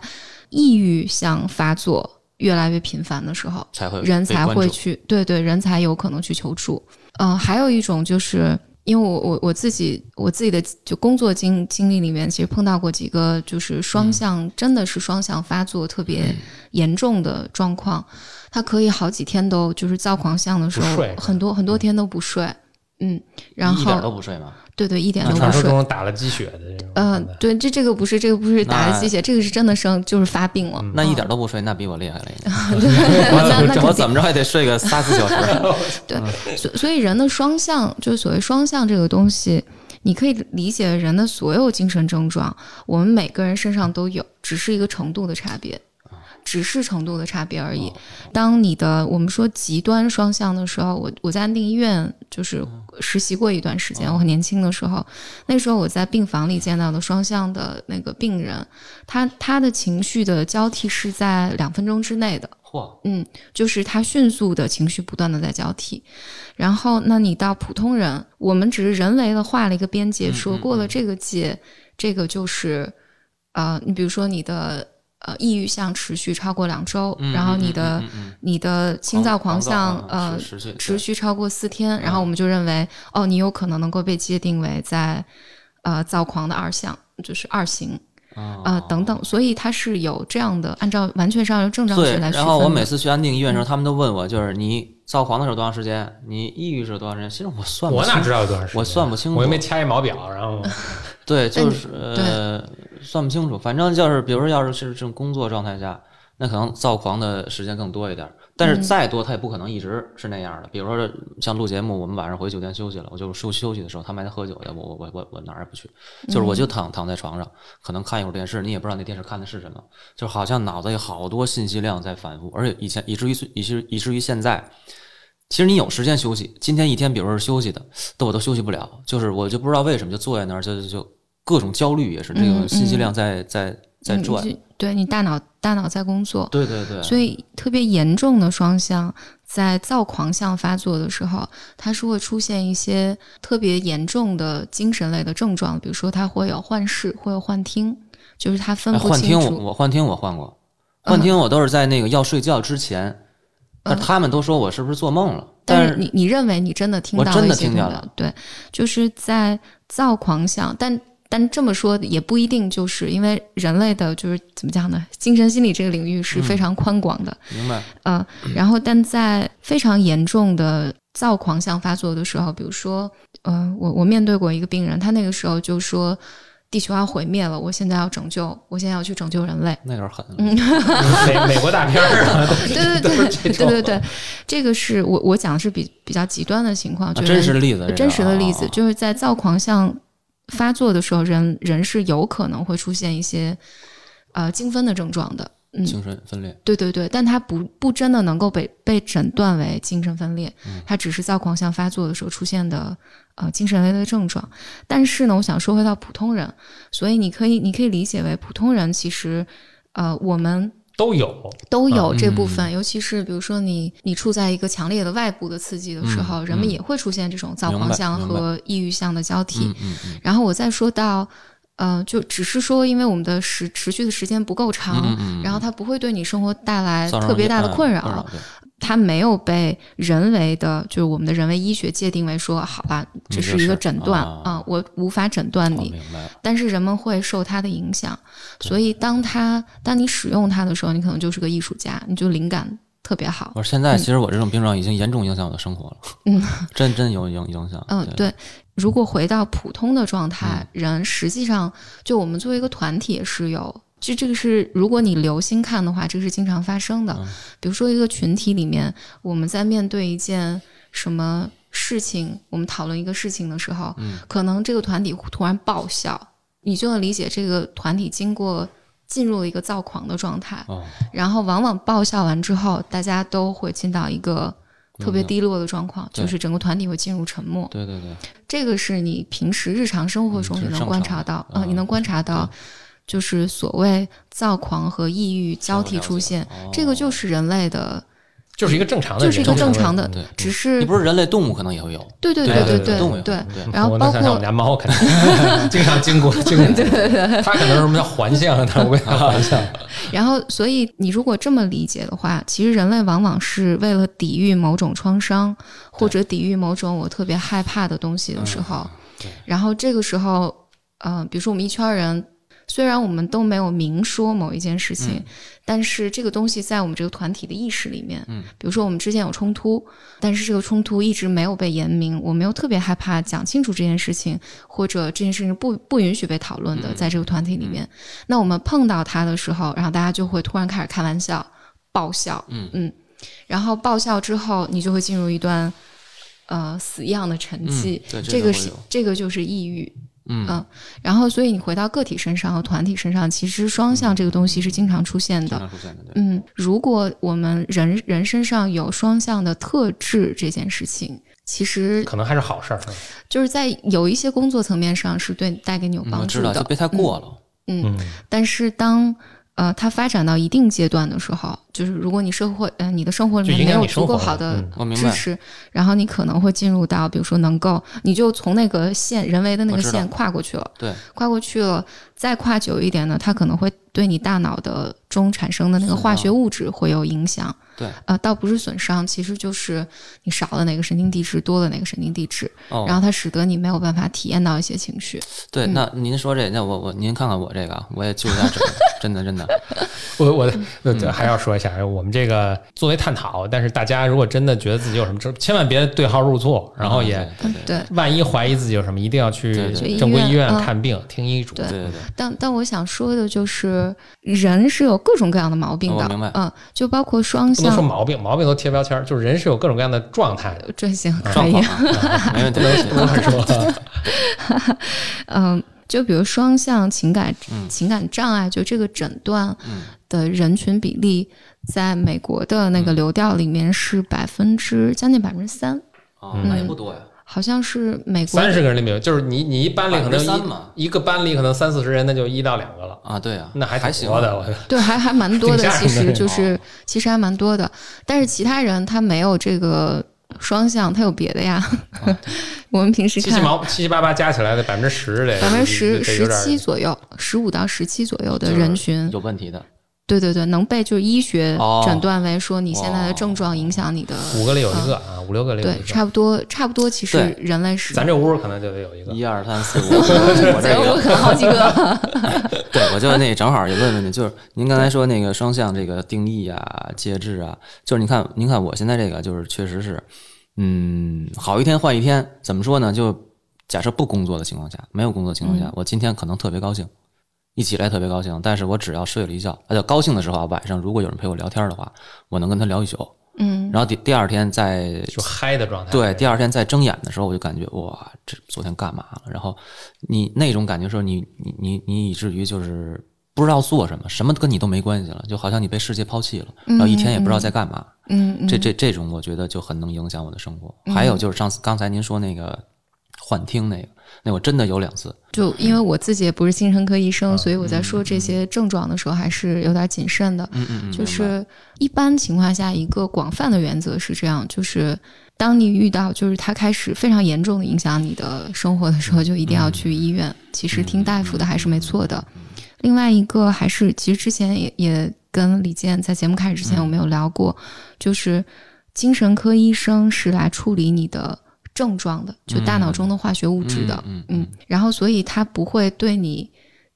抑郁想发作越来越频繁的时候，才会人才会去，对对，人才有可能去求助。嗯，还有一种就是。因为我我我自己我自己的就工作经经历里面，其实碰到过几个就是双向，真的是双向发作特别严重的状况，他可以好几天都就是躁狂相的时候，很多很多天都不睡，嗯，然后一点都不睡吗？对对，一点都不睡。传说中打了鸡血的这种。嗯，对，这这个不是这个不是打了鸡血，这个是真的生就是发病了。那一点都不睡，那比我厉害了。(laughs) 对，我怎么着也得睡个三四小时。(laughs) 对，所所以人的双向就是所谓双向这个东西，你可以理解人的所有精神症状，我们每个人身上都有，只是一个程度的差别。只是程度的差别而已。当你的我们说极端双向的时候，我我在安定医院就是实习过一段时间。我很年轻的时候，那时候我在病房里见到的双向的那个病人，他他的情绪的交替是在两分钟之内的。嚯，嗯，就是他迅速的情绪不断的在交替。然后，那你到普通人，我们只是人为的画了一个边界，说过了这个界，这个就是啊，你比如说你的。呃，抑郁项持续超过两周，然后你的你的轻躁狂象呃持续超过四天，然后我们就认为哦，你有可能能够被界定为在呃躁狂的二项，就是二型呃等等，所以它是有这样的，按照完全是按照症状学来区分。然后我每次去安定医院的时候，他们都问我，就是你躁狂的时候多长时间？你抑郁是多长时间？其实我算我哪知道多长时间？我算不清楚，我又没掐一毛表，然后 (laughs) 对，就是呃。算不清楚，反正就是，比如说，要是是这种工作状态下，那可能躁狂的时间更多一点。但是再多，他也不可能一直是那样的。比如说，像录节目，我们晚上回酒店休息了，我就休休息的时候，他们还在喝酒的，我我我我我哪儿也不去，就是我就躺躺在床上，可能看一会儿电视，你也不知道那电视看的是什么，就好像脑子有好多信息量在反复，而且以前以至于以至于以至于现在，其实你有时间休息，今天一天，比如说是休息的，都我都休息不了，就是我就不知道为什么就坐在那儿就就就。各种焦虑也是这个信息量在在在转，对你大脑大脑在工作，对对对，所以特别严重的双向在躁狂向发作的时候，它是会出现一些特别严重的精神类的症状，比如说他会有幻视，会有幻听，就是他分不清楚。幻听我幻听我幻过，幻听我都是在那个要睡觉之前，但他们都说我是不是做梦了？但是你你认为你真的听到了真的听了？对，就是在躁狂向，但。但这么说也不一定，就是因为人类的就是怎么讲呢？精神心理这个领域是非常宽广的。明白。呃，然后但在非常严重的躁狂向发作的时候，比如说，呃，我我面对过一个病人，他那个时候就说，地球要毁灭了，我现在要拯救，我现在要去拯救人类。那有点狠。嗯，美美国大片儿啊。(laughs) (laughs) 对对对对对对，这个是我我讲的是比比较极端的情况，真实的例子，真实的例子就是在躁狂向。发作的时候，人人是有可能会出现一些呃精分的症状的，嗯，精神分裂，对对对，但他不不真的能够被被诊断为精神分裂，他只是躁狂向发作的时候出现的呃精神类的症状。但是呢，我想说回到普通人，所以你可以你可以理解为普通人其实呃我们。都有，都有这部分，尤其是比如说你你处在一个强烈的外部的刺激的时候，人们也会出现这种躁狂相和抑郁相的交替。然后我再说到，呃，就只是说，因为我们的时持续的时间不够长，然后它不会对你生活带来特别大的困扰。它没有被人为的，就是我们的人为医学界定为说，好吧，这是一个诊断啊，我无法诊断你。但是人们会受它的影响，所以当它当你使用它的时候，你可能就是个艺术家，你就灵感特别好。我现在其实我这种病状已经严重影响我的生活了，嗯，真真有影影响。嗯，对。如果回到普通的状态，人实际上就我们作为一个团体也是有。就这个是，如果你留心看的话，这个是经常发生的。比如说，一个群体里面，我们在面对一件什么事情，我们讨论一个事情的时候，可能这个团体突然爆笑，你就能理解这个团体经过进入了一个躁狂的状态。然后，往往爆笑完之后，大家都会进到一个特别低落的状况，就是整个团体会进入沉默。对对对，这个是你平时日常生活中你能观察到，啊，你能观察到。就是所谓躁狂和抑郁交替出现，这个就是人类的，就是一个正常的，就是一个正常的，只是你不是人类，动物可能也会有，对对对对对对，然后包括我们家猫，肯定。(laughs) 经常经过，经常 (laughs) 对对对，它可能什么叫环向，它为啥 (laughs) 环向？然后，所以你如果这么理解的话，其实人类往往是为了抵御某种创伤，或者抵御某种我特别害怕的东西的时候，然后这个时候，嗯，比如说我们一圈人。虽然我们都没有明说某一件事情，但是这个东西在我们这个团体的意识里面，嗯，比如说我们之间有冲突，但是这个冲突一直没有被言明，我没有特别害怕讲清楚这件事情，或者这件事情不不允许被讨论的，在这个团体里面，那我们碰到他的时候，然后大家就会突然开始开玩笑、爆笑，嗯。嗯，然后爆笑之后，你就会进入一段呃死样的沉寂，这个是这个就是抑郁。嗯，然后所以你回到个体身上和团体身上，其实双向这个东西是经常出现的。出现的，对。嗯，如果我们人人身上有双向的特质，这件事情其实可能还是好事儿。就是在有一些工作层面上是对带给你有帮助的，知道就别太过了。嗯，但是当。呃，它发展到一定阶段的时候，就是如果你社会，呃，你的生活里面没有足够好的支持，然后你可能会进入到，比如说能够，你就从那个线人为的那个线跨过去了，对，跨过去了，再跨久一点呢，它可能会对你大脑的中产生的那个化学物质会有影响。对，呃，倒不是损伤，其实就是你少了哪个神经递质，多了哪个神经递质，然后它使得你没有办法体验到一些情绪。对，那您说这，那我我您看看我这个，我也就一下这，真的真的。(laughs) 我我还要说一下，我们这个作为探讨，但是大家如果真的觉得自己有什么，千万别对号入座，然后也对，万一怀疑自己有什么，一定要去正规医院看病，听医嘱。对对对。但但我想说的就是，人是有各种各样的毛病的，嗯，就包括双向。说毛病，毛病都贴标签就是人是有各种各样的状态的。这行可以，没问题，(laughs) 不能说。(laughs) 嗯，就比如双向情感情感障碍，就这个诊断的人群比例，在美国的那个流调里面是百分之将近百分之三。哦，那也不多呀。好像是美国三十个人里面，就是你你一班里可能一一个班里可能三四十人，那就一到两个了啊。对啊，那还还行的，我对还还蛮多的，(laughs) 其实就是其实还蛮多的。但是其他人他没有这个双向，他有别的呀。(laughs) 我们平时七七毛七七八八加起来的百分之十嘞，百分之十十七左右，十五到十七左右的人群有问题的。对对对，能被就是医学诊断为说你现在的症状影响你的五个里有一个啊，五六个里对，差不多差不多，其实人类是咱这屋可能就得有一个。一二三四五，(laughs) 我这屋可能好几个。(laughs) 对，我就那正好也问问你，就是您刚才说那个双向这个定义啊、介质啊，就是你看，您看我现在这个就是确实是，嗯，好一天坏一天，怎么说呢？就假设不工作的情况下，没有工作情况下，我今天可能特别高兴。一起来特别高兴，但是我只要睡了一觉，而且高兴的时候啊，晚上如果有人陪我聊天的话，我能跟他聊一宿。嗯，然后第第二天在就嗨的状态。对，第二天在睁眼的时候，我就感觉哇，这昨天干嘛了？然后你那种感觉说，你你你你以至于就是不知道做什么，什么跟你都没关系了，就好像你被世界抛弃了，然后一天也不知道在干嘛。嗯，这这这种我觉得就很能影响我的生活。还有就是上次刚才您说那个幻听那个。那我真的有两次，就因为我自己也不是精神科医生，所以我在说这些症状的时候还是有点谨慎的。嗯嗯嗯，就是一般情况下，一个广泛的原则是这样：就是当你遇到就是他开始非常严重的影响你的生活的时候，就一定要去医院。其实听大夫的还是没错的。另外一个还是，其实之前也也跟李健在节目开始之前我们有聊过，就是精神科医生是来处理你的。症状的，就大脑中的化学物质的，嗯，然后所以它不会对你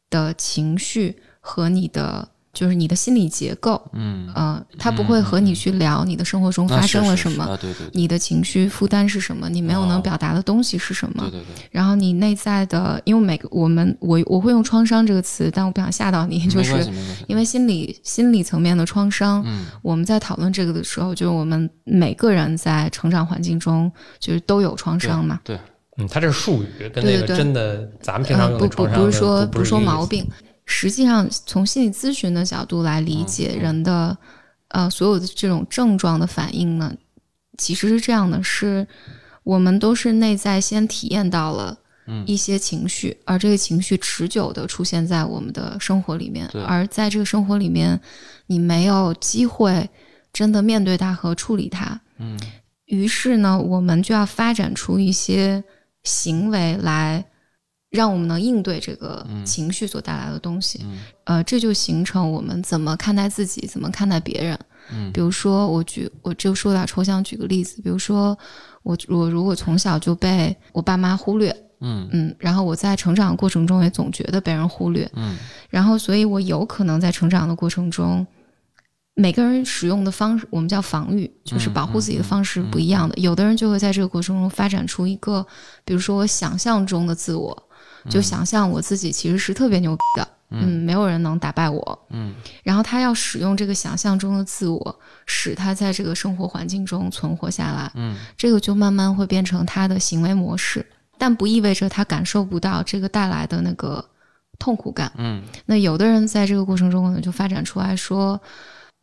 的情绪和你的。就是你的心理结构，嗯呃，他不会和你去聊你的生活中发生了什么，对对，你的情绪负担是什么，你没有能表达的东西是什么，对对对。然后你内在的，因为每个我们我我会用创伤这个词，但我不想吓到你，就是因为心理心理层面的创伤，嗯，我们在讨论这个的时候，就是我们每个人在成长环境中就是都有创伤嘛，对，嗯，它这是术语，跟那个真的咱们平常用的创伤不是说不是说毛病。实际上，从心理咨询的角度来理解人的，呃，所有的这种症状的反应呢，其实是这样的：是我们都是内在先体验到了一些情绪，而这个情绪持久的出现在我们的生活里面，而在这个生活里面，你没有机会真的面对它和处理它。嗯，于是呢，我们就要发展出一些行为来。让我们能应对这个情绪所带来的东西，呃，这就形成我们怎么看待自己，怎么看待别人。嗯，比如说，我举我就说点抽象，举个例子，比如说我我如果从小就被我爸妈忽略，嗯。嗯，然后我在成长的过程中也总觉得被人忽略，嗯，然后所以我有可能在成长的过程中，每个人使用的方式，我们叫防御，就是保护自己的方式不一样的。有的人就会在这个过程中发展出一个，比如说我想象中的自我，就想象我自己其实是特别牛逼的，嗯，没有人能打败我，嗯，然后他要使用这个想象中的自我，使他在这个生活环境中存活下来，嗯，这个就慢慢会变成他的行为模式，但不意味着他感受不到这个带来的那个痛苦感，嗯，那有的人在这个过程中可能就发展出来说，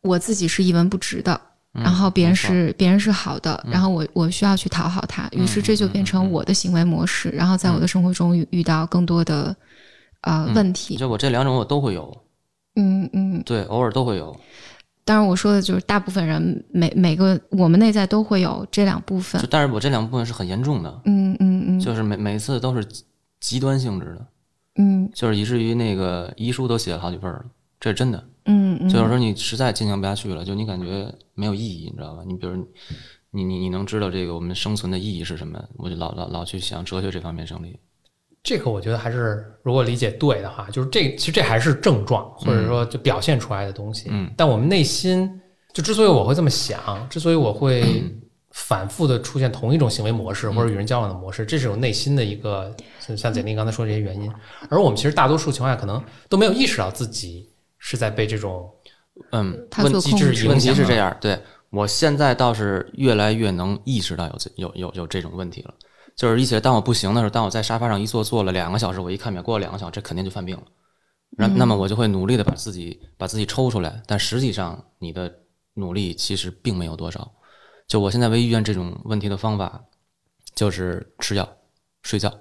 我自己是一文不值的。然后别人是别人是好的，然后我我需要去讨好他，于是这就变成我的行为模式，然后在我的生活中遇遇到更多的呃问题。就我这两种我都会有，嗯嗯，对，偶尔都会有。当然我说的就是大部分人每每个我们内在都会有这两部分，但是我这两部分是很严重的，嗯嗯嗯，就是每每次都是极端性质的，嗯，就是以至于那个遗书都写了好几份了，这是真的。嗯嗯，就是说你实在进行不下去了，就你感觉没有意义，你知道吧？你比如你你你能知道这个我们生存的意义是什么？我就老老老去想哲学这方面胜利。这个我觉得还是如果理解对的话，就是这其实这还是症状，或者说就表现出来的东西。嗯，但我们内心就之所以我会这么想，之所以我会反复的出现同一种行为模式或者与人交往的模式，这是有内心的一个像简历刚才说这些原因。而我们其实大多数情况下可能都没有意识到自己。是在被这种，嗯，问机制问题是这样，对我现在倒是越来越能意识到有有有有这种问题了，就是一起来当我不行的时候，当我在沙发上一坐坐了两个小时，我一看表过了两个小时，这肯定就犯病了，那那么我就会努力的把自己把自己抽出来，但实际上你的努力其实并没有多少，就我现在唯一遇见这种问题的方法，就是吃药、睡觉，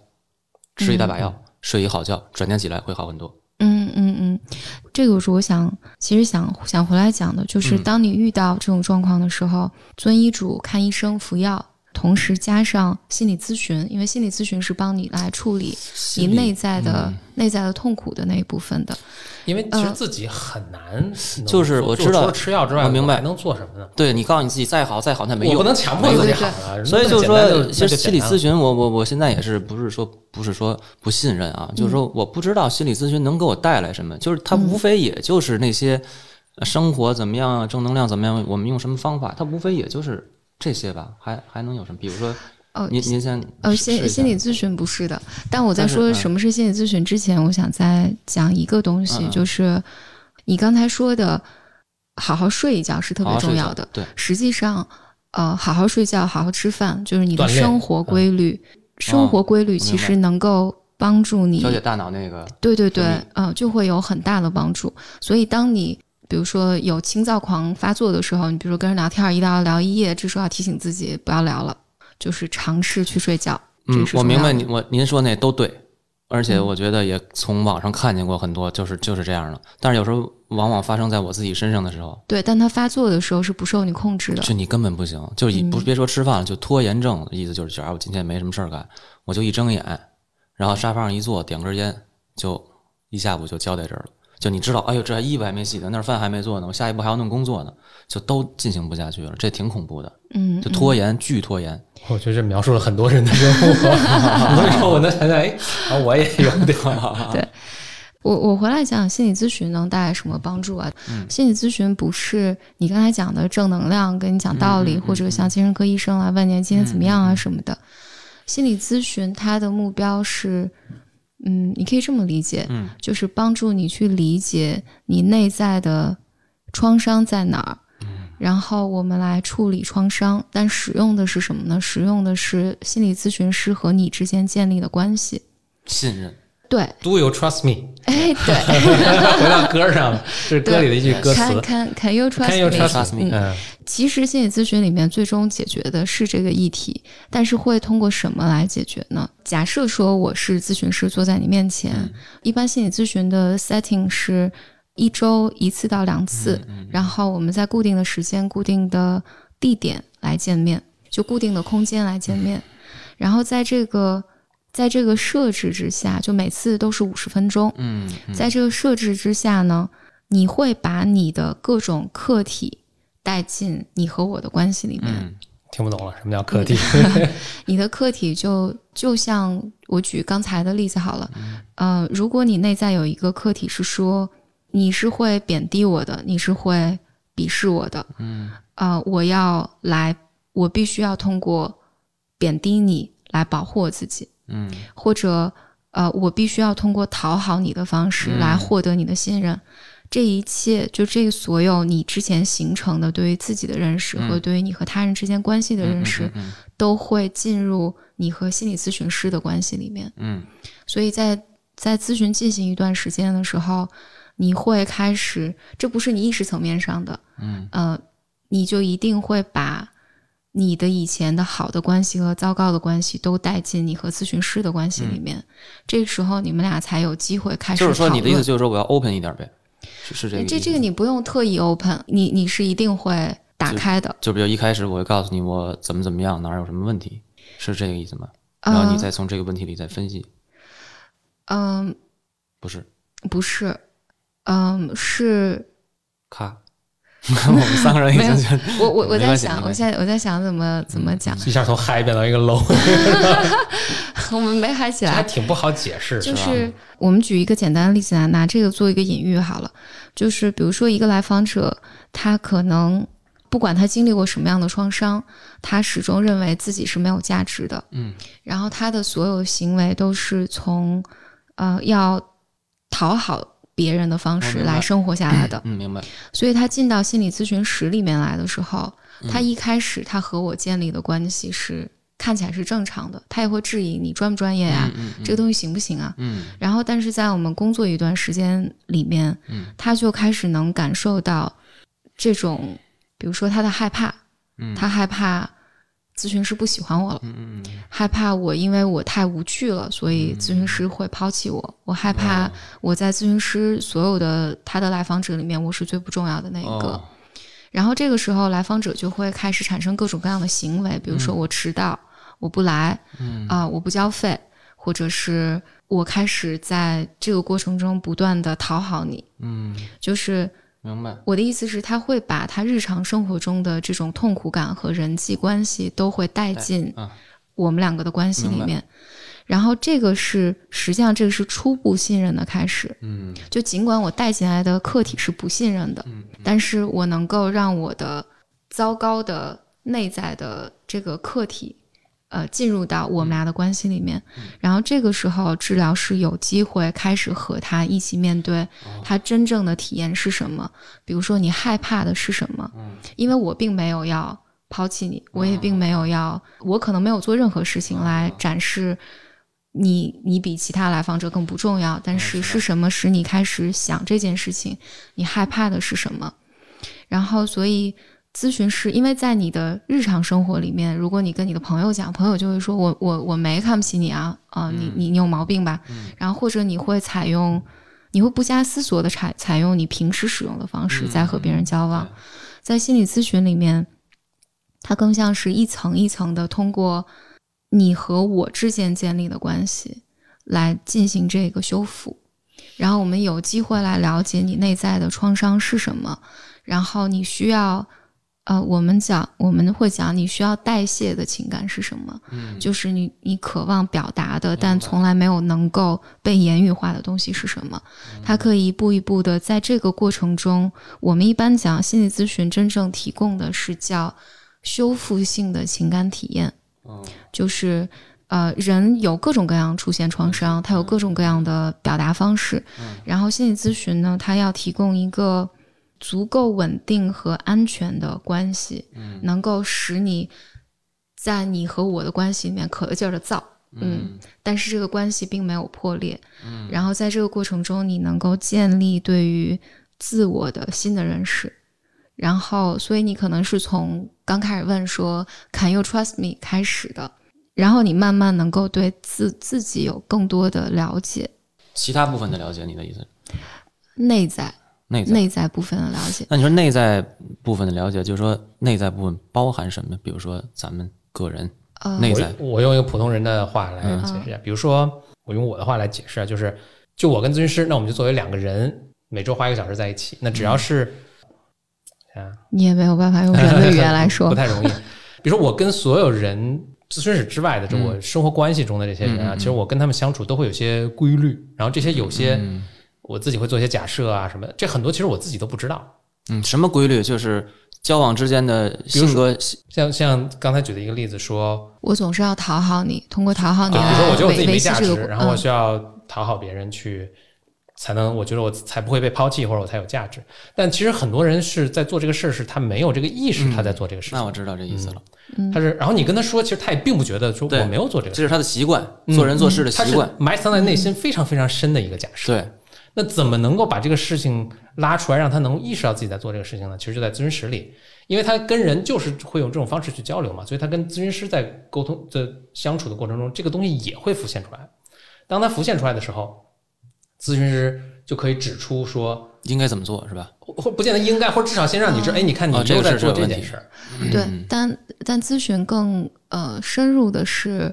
吃一大把药，睡一好觉，转天起来会好很多。这个是我想，其实想想回来讲的，就是当你遇到这种状况的时候，遵医嘱看医生服药，同时加上心理咨询，因为心理咨询是帮你来处理你内在的内在的痛苦的那一部分的。因为其实自己很难，就是我知道吃药之外，我明白能做什么呢？对你告诉你自己再好再好，那没用，我不能强迫自己好啊。所以就是说，其实心理咨询，我我我现在也是不是说不是说不信任啊，就是说我不知道心理咨询能给我带来什么，就是它无非也就是那些生活怎么样，正能量怎么样，我们用什么方法，它无非也就是这些吧，还还能有什么？比如说。哦，您您先呃，心心理咨询不是的，但我在说什么是心理咨询之前，我想再讲一个东西，就是你刚才说的，好好睡一觉是特别重要的。对，实际上，呃，好好睡觉，好好吃饭，就是你的生活规律，生活规律其实能够帮助你调节大脑那个。对对对，嗯，就会有很大的帮助。所以，当你比如说有清躁狂发作的时候，你比如说跟人聊天，一聊聊一夜，这时候要提醒自己不要聊了。就是尝试去睡觉。嗯，我明白你我您说那都对，而且我觉得也从网上看见过很多，就是就是这样的。但是有时候往往发生在我自己身上的时候，对，但他发作的时候是不受你控制的，就你根本不行，就一不别说吃饭了，就拖延症，意思就是假如我今天没什么事儿干，我就一睁眼，然后沙发上一坐，点根烟，就一下午就交代这儿了。就你知道，哎呦，这还衣服还没洗呢，那饭还没做呢，我下一步还要弄工作呢，就都进行不下去了，这挺恐怖的。嗯，就拖延，巨拖延。我觉得这描述了很多人的生活。(laughs) 所以说，我能想想，哎，我也有点。(laughs) 对，我我回来讲心理咨询能带来什么帮助啊？心理咨询不是你刚才讲的正能量，跟你讲道理，或者像精神科医生来问你今天怎么样啊什么的。心理咨询它的目标是。嗯，你可以这么理解，嗯，就是帮助你去理解你内在的创伤在哪儿，嗯，然后我们来处理创伤，但使用的是什么呢？使用的是心理咨询师和你之间建立的关系，信任。对，Do you trust me？哎，对，(laughs) 回到歌上了，这是歌里的一句歌词。Can Can Can you trust me？嗯，其实心理咨询里面最终解决的是这个议题，但是会通过什么来解决呢？假设说我是咨询师坐在你面前，一般心理咨询的 setting 是一周一次到两次，然后我们在固定的时间、固定的地点来见面，就固定的空间来见面，然后在这个。在这个设置之下，就每次都是五十分钟。嗯，在这个设置之下呢，你会把你的各种客体带进你和我的关系里面。听不懂了，什么叫客体？(laughs) (laughs) 你的客体就就像我举刚才的例子好了，呃，如果你内在有一个客体是说你是会贬低我的，你是会鄙视我的，嗯，呃，我要来，我必须要通过贬低你来保护我自己，嗯，或者呃，我必须要通过讨好你的方式来获得你的信任。这一切，就这所有你之前形成的对于自己的认识和对于你和他人之间关系的认识，都会进入你和心理咨询师的关系里面。嗯，所以在在咨询进行一段时间的时候，你会开始，这不是你意识层面上的，嗯。呃，你就一定会把你的以前的好的关系和糟糕的关系都带进你和咨询师的关系里面。这个时候，你们俩才有机会开始。就是说，你的意思就是说，我要 open 一点呗。是是这个，这这个你不用特意 open，你你是一定会打开的。就比如一开始我会告诉你我怎么怎么样，哪儿有什么问题，是这个意思吗？然后你再从这个问题里再分析。嗯，不是，不是，嗯，是。咔，(laughs) 我们三个人已经我我我在想，我现在我在想怎么怎么讲，一下从嗨变到一个 low。(laughs) 我们没嗨起来，还挺不好解释。就是我们举一个简单的例子来，拿这个做一个隐喻好了。就是比如说，一个来访者，他可能不管他经历过什么样的创伤，他始终认为自己是没有价值的。嗯，然后他的所有行为都是从呃要讨好别人的方式来生活下来的。嗯，明白。所以他进到心理咨询室里面来的时候，他一开始他和我建立的关系是。看起来是正常的，他也会质疑你专不专业呀？这个东西行不行啊？嗯，然后，但是在我们工作一段时间里面，嗯，他就开始能感受到这种，比如说他的害怕，嗯，他害怕咨询师不喜欢我了，害怕我因为我太无趣了，所以咨询师会抛弃我，我害怕我在咨询师所有的他的来访者里面，我是最不重要的那一个。然后这个时候，来访者就会开始产生各种各样的行为，比如说我迟到。我不来，嗯。啊，我不交费，或者是我开始在这个过程中不断的讨好你，嗯，就是明白。我的意思是，他会把他日常生活中的这种痛苦感和人际关系都会带进我们两个的关系里面，然后这个是实际上这个是初步信任的开始，嗯，就尽管我带进来的客体是不信任的，嗯，但是我能够让我的糟糕的内在的这个客体。呃，进入到我们俩的关系里面，然后这个时候治疗师有机会开始和他一起面对他真正的体验是什么。比如说，你害怕的是什么？因为我并没有要抛弃你，我也并没有要，我可能没有做任何事情来展示你，你比其他来访者更不重要。但是是什么使你开始想这件事情？你害怕的是什么？然后，所以。咨询师，因为在你的日常生活里面，如果你跟你的朋友讲，朋友就会说：“我我我没看不起你啊，啊，你你你有毛病吧？”然后或者你会采用，你会不加思索的采采用你平时使用的方式在和别人交往。在心理咨询里面，它更像是一层一层的通过你和我之间建立的关系来进行这个修复，然后我们有机会来了解你内在的创伤是什么，然后你需要。呃，我们讲，我们会讲，你需要代谢的情感是什么？嗯，就是你你渴望表达的，但从来没有能够被言语化的东西是什么？它可以一步一步的在这个过程中，我们一般讲心理咨询真正提供的是叫修复性的情感体验。就是呃，人有各种各样出现创伤，他有各种各样的表达方式。然后心理咨询呢，它要提供一个。足够稳定和安全的关系，能够使你在你和我的关系里面可劲儿的造，嗯，但是这个关系并没有破裂，嗯，然后在这个过程中，你能够建立对于自我的新的认识，然后，所以你可能是从刚开始问说 “Can you trust me” 开始的，然后你慢慢能够对自自己有更多的了解，其他部分的了解，你的意思？内在。内内在部分的了解，那你说内在部分的了解，就是说内在部分包含什么？比如说咱们个人呃内在，我用一个普通人的话来解释一下，比如说我用我的话来解释啊，就是就我跟咨询师，那我们就作为两个人，每周花一个小时在一起，那只要是，你也没有办法用人的语言来说，(laughs) 不太容易。比如说我跟所有人咨询室之外的，这我生活关系中的这些人啊，其实我跟他们相处都会有些规律，然后这些有些我自己会做一些假设啊什么，这很多其实我自己都不知道。嗯，什么规律？就是交往之间的性格，像像刚才举的一个例子，说我总是要讨好你，通过讨好你，比如说我觉得我自己没价值，然后我需要讨好别人去。才能，我觉得我才不会被抛弃，或者我才有价值。但其实很多人是在做这个事儿，是他没有这个意识，他在做这个事情。那我知道这意思了。他是，然后你跟他说，其实他也并不觉得说我没有做这个，这是他的习惯，做人做事的习惯，埋藏在内心非常非常深的一个假设。对。那怎么能够把这个事情拉出来，让他能意识到自己在做这个事情呢？其实就在咨询室里，因为他跟人就是会用这种方式去交流嘛，所以他跟咨询师在沟通的相处的过程中，这个东西也会浮现出来。当他浮现出来的时候，咨询师。就可以指出说应该怎么做是吧？或不见得应该，或者至少先让你知道，哎，你看你都在做这件事儿。对，但但咨询更呃深入的是，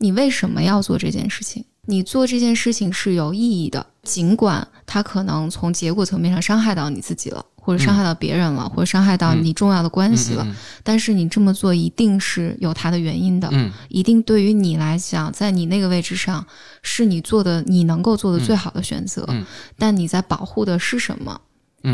你为什么要做这件事情？你做这件事情是有意义的，尽管它可能从结果层面上伤害到你自己了。或者伤害到别人了，或者伤害到你重要的关系了，但是你这么做一定是有它的原因的，一定对于你来讲，在你那个位置上是你做的你能够做的最好的选择。但你在保护的是什么，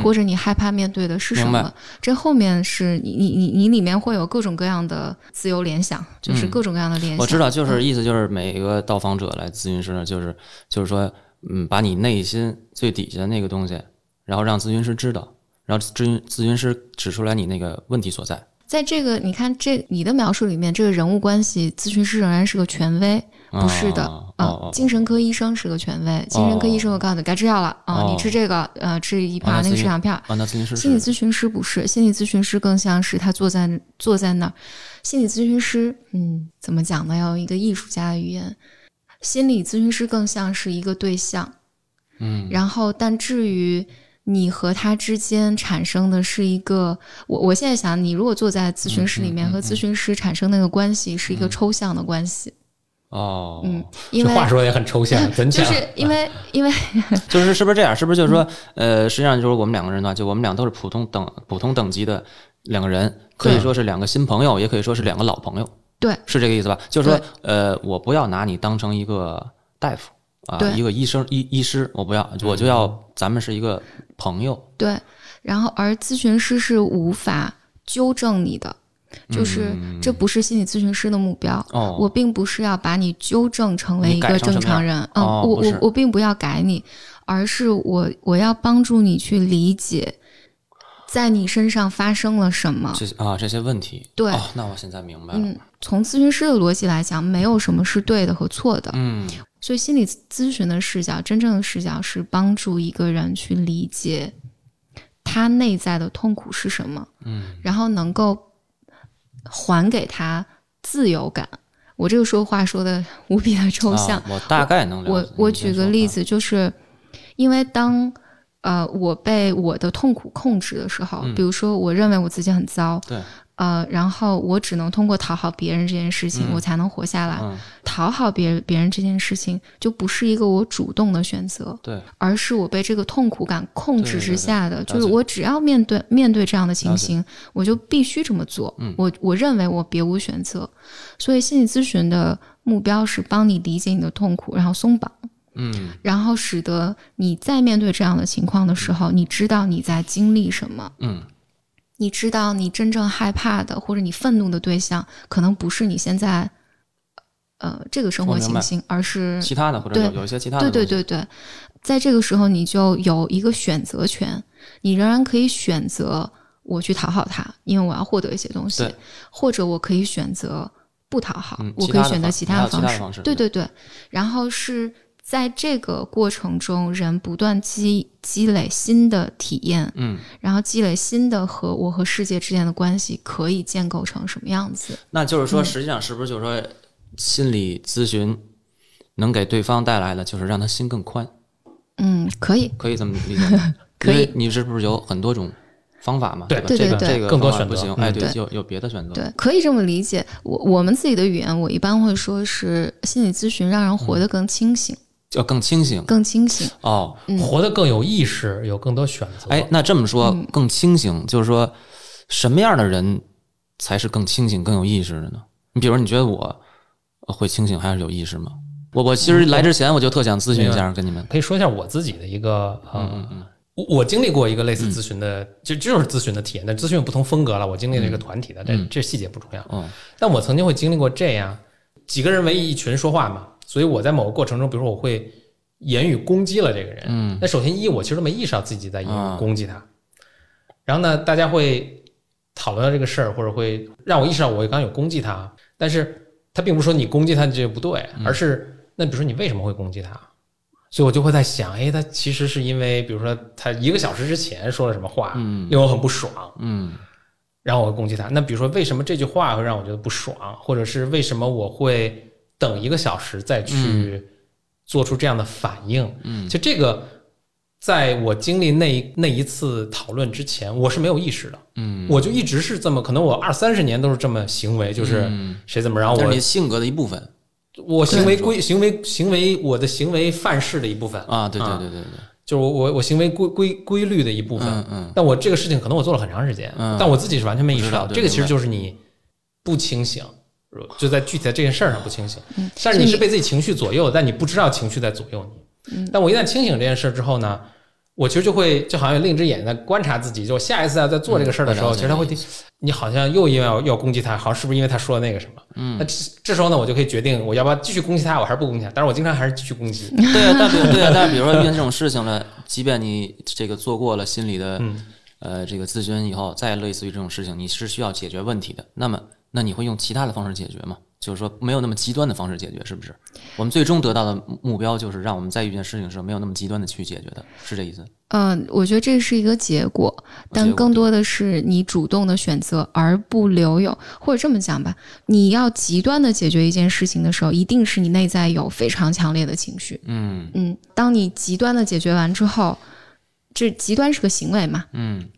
或者你害怕面对的是什么？这后面是你你你你里面会有各种各样的自由联想，就是各种各样的联想。我知道，就是意思就是每一个到访者来咨询师呢，就是就是说，嗯，把你内心最底下的那个东西，然后让咨询师知道。然后咨询咨询师指出来你那个问题所在，在这个你看这你的描述里面，这个人物关系，咨询师仍然是个权威，不是的啊。精神科医生是个权威，精神科医生我告诉你该吃药了啊，你吃这个呃吃一片，那个吃两片。那咨询师心理咨询师不是，心理咨询师更像是他坐在坐在那儿。心理咨询师嗯，怎么讲呢？要用一个艺术家的语言，心理咨询师更像是一个对象，嗯，然后但至于。你和他之间产生的是一个，我我现在想，你如果坐在咨询室里面和咨询师产生那个关系是一个抽象的关系。哦，嗯，因为话说的也很抽象，就是因为因为 (laughs) 就是是不是这样？是不是就是说，呃，实际上就是我们两个人呢，就我们俩都是普通等普通等级的两个人，可以说是两个新朋友，也可以说是两个老朋友。对，是这个意思吧？就是说，呃，我不要拿你当成一个大夫。啊，一个医生医医师，我不要，我就要咱们是一个朋友。对，然后而咨询师是无法纠正你的，就是这不是心理咨询师的目标。哦，我并不是要把你纠正成为一个正常人。嗯，我我我并不要改你，而是我我要帮助你去理解，在你身上发生了什么。这些啊，这些问题。对，那我现在明白了。嗯，从咨询师的逻辑来讲，没有什么是对的和错的。嗯。所以，心理咨询的视角，真正的视角是帮助一个人去理解他内在的痛苦是什么，嗯，然后能够还给他自由感。我这个说话说的无比的抽象，我大概能。我我举个例子，就是因为当呃我被我的痛苦控制的时候，比如说我认为我自己很糟，对。呃，然后我只能通过讨好别人这件事情，我才能活下来。讨好别别人这件事情，就不是一个我主动的选择，对，而是我被这个痛苦感控制之下的。就是我只要面对面对这样的情形，我就必须这么做。我我认为我别无选择。所以心理咨询的目标是帮你理解你的痛苦，然后松绑，嗯，然后使得你在面对这样的情况的时候，你知道你在经历什么，嗯。你知道，你真正害怕的或者你愤怒的对象，可能不是你现在，呃，这个生活情形，而是其他的，或者有一些其他的。对对对对，在这个时候，你就有一个选择权，你仍然可以选择我去讨好他，因为我要获得一些东西，或者我可以选择不讨好，我可以选择其他的方式。对对对，然后是。在这个过程中，人不断积积累新的体验，嗯，然后积累新的和我和世界之间的关系可以建构成什么样子？那就是说，实际上是不是就是说，心理咨询能给对方带来的就是让他心更宽？嗯，可以，可以这么理解。(laughs) 可以，你是不是有很多种方法嘛？对对对，这个更多选择不行。哎，对，有有别的选择。对，可以这么理解。我我们自己的语言，我一般会说是心理咨询让人活得更清醒。要更清醒，更清醒哦，活得更有意识，有更多选择。哎，那这么说更清醒，就是说什么样的人才是更清醒、更有意识的呢？你比如，你觉得我会清醒还是有意识吗？我我其实来之前我就特想咨询一下，跟你们可以说一下我自己的一个呃，我我经历过一个类似咨询的，就就是咨询的体验，但咨询有不同风格了。我经历了一个团体的，但这细节不重要。嗯，但我曾经会经历过这样几个人围一群说话嘛，所以我在某个过程中，比如说我会言语攻击了这个人。嗯，那首先一，我其实没意识到自己在言语攻击他。然后呢，大家会讨论到这个事儿，或者会让我意识到我刚刚有攻击他，但是他并不是说你攻击他这不对，而是。那比如说你为什么会攻击他？所以我就会在想，哎，他其实是因为，比如说他一个小时之前说了什么话，嗯，令我很不爽，嗯，然后我会攻击他。那比如说为什么这句话会让我觉得不爽，或者是为什么我会等一个小时再去做出这样的反应？嗯，就这个，在我经历那那一次讨论之前，我是没有意识的，嗯，我就一直是这么，可能我二三十年都是这么行为，就是谁怎么着，我你性格的一部分。我行为规行为行为我的行为范式的一部分啊，对对对对对，就是我我我行为规规规律的一部分。嗯嗯。但我这个事情可能我做了很长时间，但我自己是完全没意识到。这个其实就是你不清醒，就在具体在这件事儿上不清醒。嗯。但是你是被自己情绪左右，但你不知道情绪在左右你。嗯。但我一旦清醒这件事之后呢？我其实就会就好像有另一只眼在观察自己，就下一次啊在做这个事儿的时候，其实他会，你好像又因为要要攻击他，好像是不是因为他说的那个什么？嗯，那这这时候呢，我就可以决定我要不要继续攻击他，我还是不攻击他。但是我经常还是继续攻击。对啊，但 (laughs) 对啊，但是比如说遇见这种事情了，即便你这个做过了心理的呃这个咨询以后，再类似于这种事情，你是需要解决问题的。那么，那你会用其他的方式解决吗？就是说，没有那么极端的方式解决，是不是？我们最终得到的目标就是让我们在遇见事情的时候没有那么极端的去解决的，是这意思？嗯，我觉得这是一个结果，但更多的是你主动的选择而不留有，或者这么讲吧，你要极端的解决一件事情的时候，一定是你内在有非常强烈的情绪。嗯嗯，当你极端的解决完之后，这极端是个行为嘛？嗯。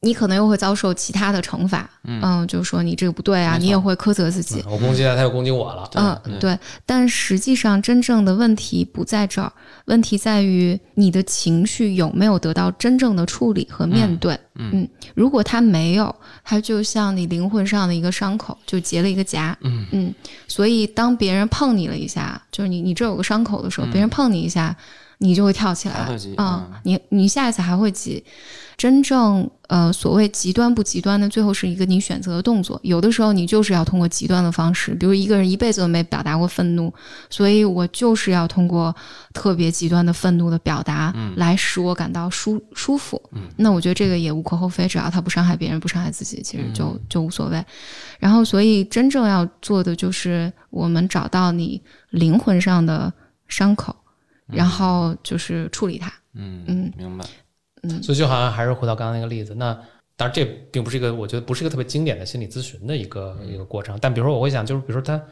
你可能又会遭受其他的惩罚，嗯，就是说你这个不对啊，你也会苛责自己。我攻击他，他又攻击我了。嗯，对。但实际上，真正的问题不在这儿，问题在于你的情绪有没有得到真正的处理和面对。嗯，如果他没有，他就像你灵魂上的一个伤口，就结了一个痂。嗯嗯。所以，当别人碰你了一下，就是你你这有个伤口的时候，别人碰你一下，你就会跳起来。嗯，你你下一次还会急。真正呃，所谓极端不极端的，最后是一个你选择的动作。有的时候你就是要通过极端的方式，比如一个人一辈子都没表达过愤怒，所以我就是要通过特别极端的愤怒的表达，来使我感到舒舒服。那我觉得这个也无可厚非，只要他不伤害别人，不伤害自己，其实就就无所谓。然后，所以真正要做的就是我们找到你灵魂上的伤口，然后就是处理它。嗯嗯，明白。嗯，所以就好像还是回到刚刚那个例子，那当然这并不是一个我觉得不是一个特别经典的心理咨询的一个一个过程。但比如说我会想，就是比如说他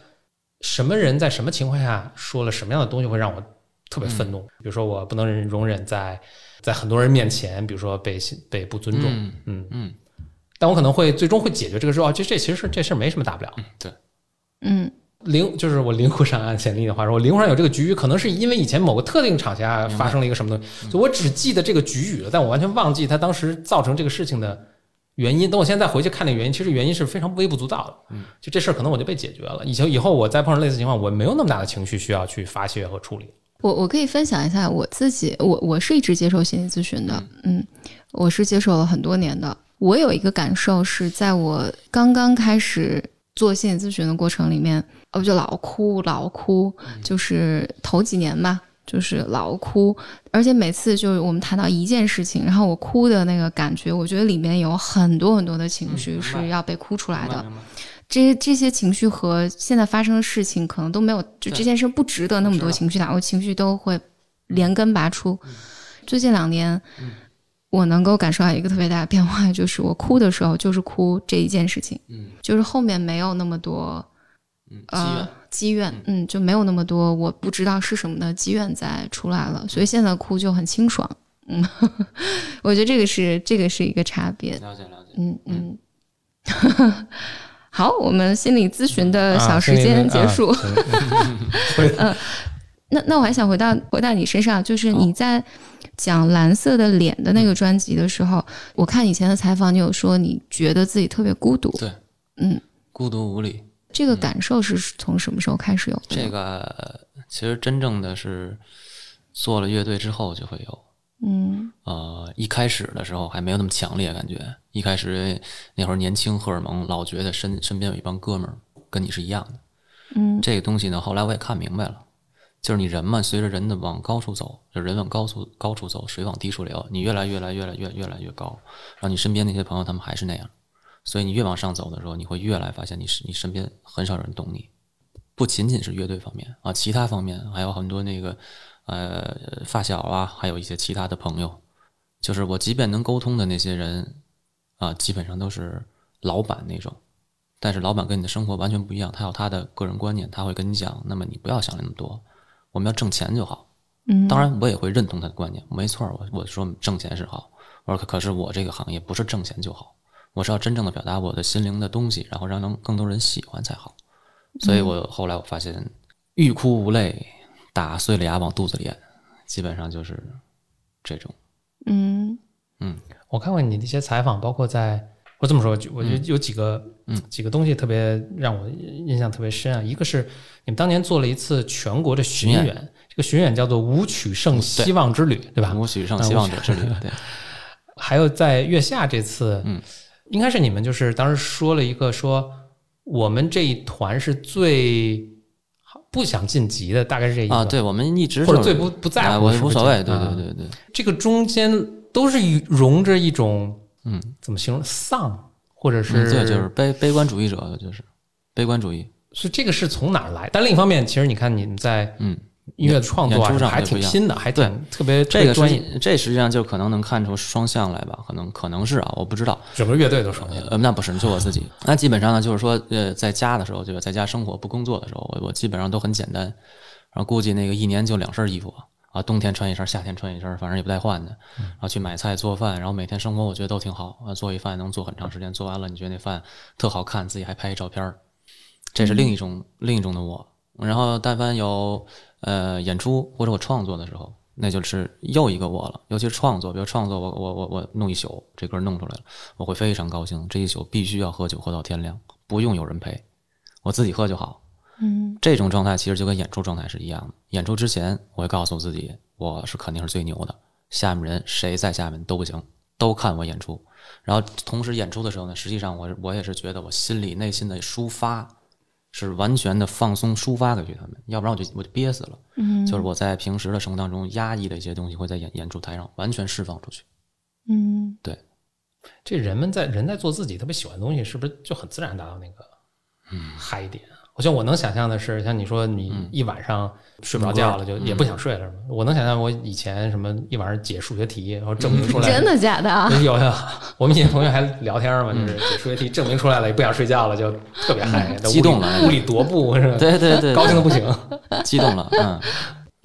什么人在什么情况下说了什么样的东西会让我特别愤怒？比如说我不能容忍在在很多人面前，比如说被被不尊重，嗯嗯，但我可能会最终会解决这个事儿。就这其实是这事儿没什么大不了。对，嗯。灵就是我灵魂上按潜力的话说，我灵魂上有这个局域，可能是因为以前某个特定场下发生了一个什么东西，就我只记得这个局域了，但我完全忘记它当时造成这个事情的原因。等我现在再回去看那原因，其实原因是非常微不足道的。嗯，就这事儿可能我就被解决了。以前以后我再碰上类似情况，我没有那么大的情绪需要去发泄和处理。我我可以分享一下我自己，我我是一直接受心理咨询的，嗯，我是接受了很多年的。我有一个感受是在我刚刚开始做心理咨询的过程里面。我就老哭，老哭，就是头几年吧，就是老哭，而且每次就是我们谈到一件事情，然后我哭的那个感觉，我觉得里面有很多很多的情绪是要被哭出来的。这这些情绪和现在发生的事情可能都没有，就这件事不值得那么多情绪打，我情绪都会连根拔出。最近两年，我能够感受到一个特别大的变化，就是我哭的时候就是哭这一件事情，嗯，就是后面没有那么多。呃，积怨，嗯，就没有那么多我不知道是什么的积怨在出来了，所以现在哭就很清爽，嗯，(laughs) 我觉得这个是这个是一个差别，了解了解，嗯嗯，(laughs) 好，我们心理咨询的小时间结束，(laughs) 嗯，那那我还想回到回到你身上，就是你在讲蓝色的脸的那个专辑的时候，我看以前的采访，你有说你觉得自己特别孤独，对。嗯，孤独无力。这个感受是从什么时候开始有的？这个其实真正的是做了乐队之后就会有。嗯，呃，一开始的时候还没有那么强烈感觉。一开始那会儿年轻，荷尔蒙老觉得身身边有一帮哥们儿跟你是一样的。嗯，这个东西呢，后来我也看明白了，就是你人嘛，随着人的往高处走，就人往高处高处走，水往低处流，你越来越来越来越越来越高，然后你身边那些朋友他们还是那样，所以你越往上走的时候，你会越来发现你是你身边很少人懂你，不仅仅是乐队方面啊，其他方面还有很多那个。呃，发小啊，还有一些其他的朋友，就是我即便能沟通的那些人，啊，基本上都是老板那种。但是老板跟你的生活完全不一样，他有他的个人观念，他会跟你讲，那么你不要想那么多，我们要挣钱就好。嗯，当然我也会认同他的观念，没错，我我说挣钱是好，我说可是我这个行业不是挣钱就好，我是要真正的表达我的心灵的东西，然后让能更多人喜欢才好。所以我后来我发现，欲哭无泪。打碎了牙往肚子里咽，基本上就是这种。嗯嗯，我看过你的一些采访，包括在我这么说，我觉得有几个嗯几个东西特别让我印象特别深啊。一个是你们当年做了一次全国的巡演，这个巡演叫做“舞曲胜希望之旅”，对吧？舞曲胜希望之旅。对。(laughs) 还有在月下这次，嗯，应该是你们就是当时说了一个说，我们这一团是最。不想晋级的大概是这意思啊，对我们一直或者最不不在乎，我无所谓，对对对对。这个中间都是融着一种，嗯，怎么形容丧，或者是对，就是悲悲观主义者，就是悲观主义。所以这个是从哪儿来？但另一方面，其实你看你们在嗯。音乐创作还挺新的，还对特别这个专业。这实际上就可能能看出双向来吧，可能可能是啊，我不知道。整个乐队都双向？呃，那不是，就我自己。那基本上呢，就是说，呃，在家的时候，就是在家生活不工作的时候，我我基本上都很简单。然后估计那个一年就两身衣服啊，冬天穿一身，夏天穿一身，反正也不带换的。然后去买菜做饭，然后每天生活我觉得都挺好啊，做一饭能做很长时间，做完了你觉得那饭特好看，自己还拍一照片儿，这是另一种另一种的我。然后但凡有。呃，演出或者我创作的时候，那就是又一个我了。尤其是创作，比如创作，我我我我弄一宿，这歌弄出来了，我会非常高兴。这一宿必须要喝酒喝到天亮，不用有人陪，我自己喝就好。嗯，这种状态其实就跟演出状态是一样的。演出之前，我会告诉自己，我是肯定是最牛的，下面人谁在下面都不行，都看我演出。然后同时演出的时候呢，实际上我我也是觉得我心里内心的抒发。是完全的放松抒发给去他们，要不然我就我就憋死了。嗯，就是我在平时的生活当中压抑的一些东西，会在演演出台上完全释放出去。嗯，对，这人们在人在做自己特别喜欢的东西，是不是就很自然达到那个嗯嗨点？我像我能想象的是，像你说你一晚上睡不着觉了，就也不想睡了，是吗？我能想象我以前什么一晚上解数学题，然后证明出来，真的假的？(laughs) 有有，我们以前同学还聊天嘛，就是解数学题证明出来了，也不想睡觉了，就特别嗨，激动了，屋里踱步是吧？对对对，高兴的不行，(laughs) 激动了，嗯。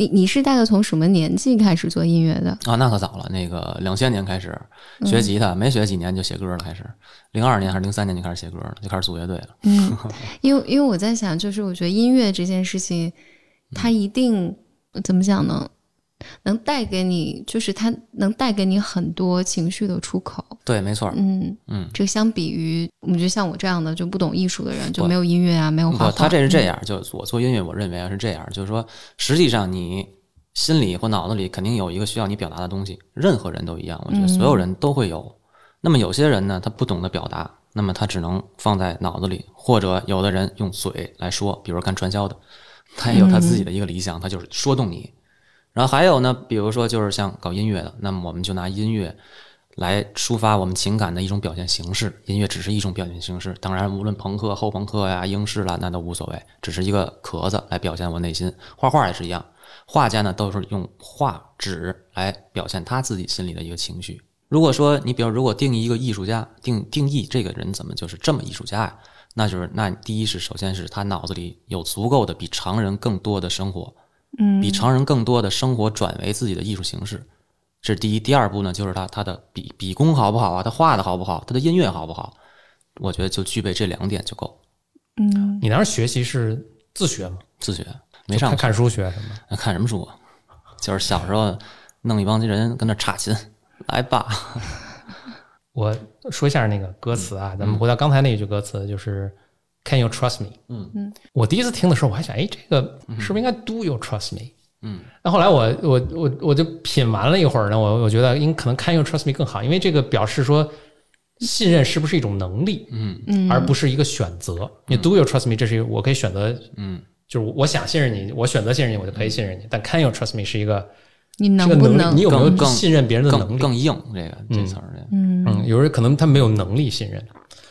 你你是大概从什么年纪开始做音乐的啊？那可早了，那个两千年开始学吉他，没学几年就写歌了，开始零二年还是零三年就开始写歌了，就开始组乐队了。嗯，(laughs) 因为因为我在想，就是我觉得音乐这件事情，它一定怎么讲呢？能带给你，就是它能带给你很多情绪的出口。对，没错。嗯嗯，这相比于，我觉得像我这样的就不懂艺术的人，就没有音乐啊，没有画画。他这是这样，就我做音乐，我认为啊是这样，就是说，实际上你心里或脑子里肯定有一个需要你表达的东西，任何人都一样，我觉得所有人都会有。那么有些人呢，他不懂得表达，那么他只能放在脑子里，或者有的人用嘴来说，比如干传销的，他也有他自己的一个理想，他就是说动你。然后还有呢，比如说就是像搞音乐的，那么我们就拿音乐来抒发我们情感的一种表现形式。音乐只是一种表现形式，当然无论朋克、后朋克呀、英式啦，那都无所谓，只是一个壳子来表现我内心。画画也是一样，画家呢都是用画纸来表现他自己心里的一个情绪。如果说你比如如果定义一个艺术家，定定义这个人怎么就是这么艺术家呀？那就是那第一是首先是他脑子里有足够的比常人更多的生活。嗯，比常人更多的生活转为自己的艺术形式，这是第一。第二步呢，就是他他的笔笔工好不好啊？他画的好不好？他的音乐好不好？我觉得就具备这两点就够。嗯，你当时学习是自学吗？自学，没上看书学什么？看什么书啊？就是小时候弄一帮人跟那插琴，来吧。(laughs) 我说一下那个歌词啊，咱们回到刚才那一句歌词，就是 Can you trust me？嗯嗯，我第一次听的时候，我还想，哎，这个是不是应该 Do you trust me？嗯，那后来我我我我就品完了一会儿呢，我我觉得应可能 Can you trust me 更好，因为这个表示说信任是不是一种能力，嗯嗯，而不是一个选择。你 Do you trust me？这是我可以选择，嗯，就是我想信任你，我选择信任你，我就可以信任你。但 Can you trust me 是一个你能不能你有没有更更信任别人的能力？更更硬这个这词儿，嗯嗯，有人可能他没有能力信任，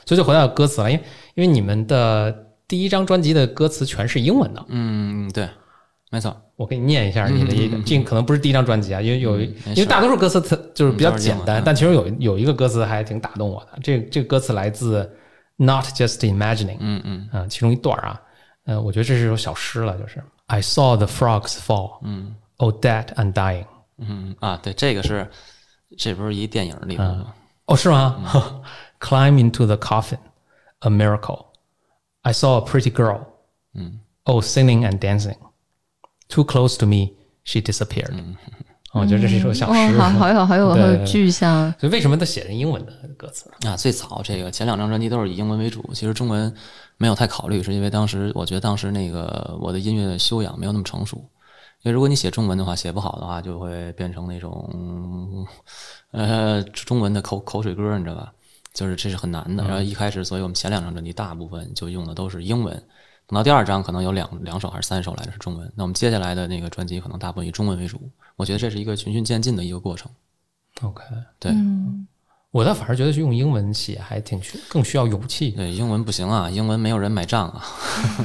所以就回到歌词了，因为因为你们的第一张专辑的歌词全是英文的，嗯，对，没错，我给你念一下你的一个，这可能不是第一张专辑啊，因为有嗯没因为大多数歌词它就是比较简单，但其实有有一个歌词还挺打动我的，这这个歌词来自 Not Just Imagining，嗯嗯。啊，其中一段啊，呃，我觉得这是首小诗了，就是 I saw the frogs fall, 嗯。Oh dead and dying，嗯啊，对，这个是这不是一电影里头吗？哦，是吗？(laughs) Climb into the coffin, a miracle. I saw a pretty girl. 嗯 Oh, singing and dancing. Too close to me, she disappeared. (laughs) 哦我觉得这是一首小诗。哦，好好有好有好有具象，所以为什么他写的英文的歌词？啊，最早这个前两张专辑都是以英文为主，其实中文没有太考虑，是因为当时我觉得当时那个我的音乐修养没有那么成熟。因为如果你写中文的话，写不好的话，就会变成那种呃中文的口口水歌，你知道吧？就是这是很难的。然后一开始，所以我们前两张专辑大部分就用的都是英文，等到第二张可能有两两首还是三首来的是中文。那我们接下来的那个专辑可能大部分以中文为主。我觉得这是一个循序渐进的一个过程。OK，对嗯我倒反而觉得用英文写还挺需更需要勇气。对，英文不行啊，英文没有人买账啊。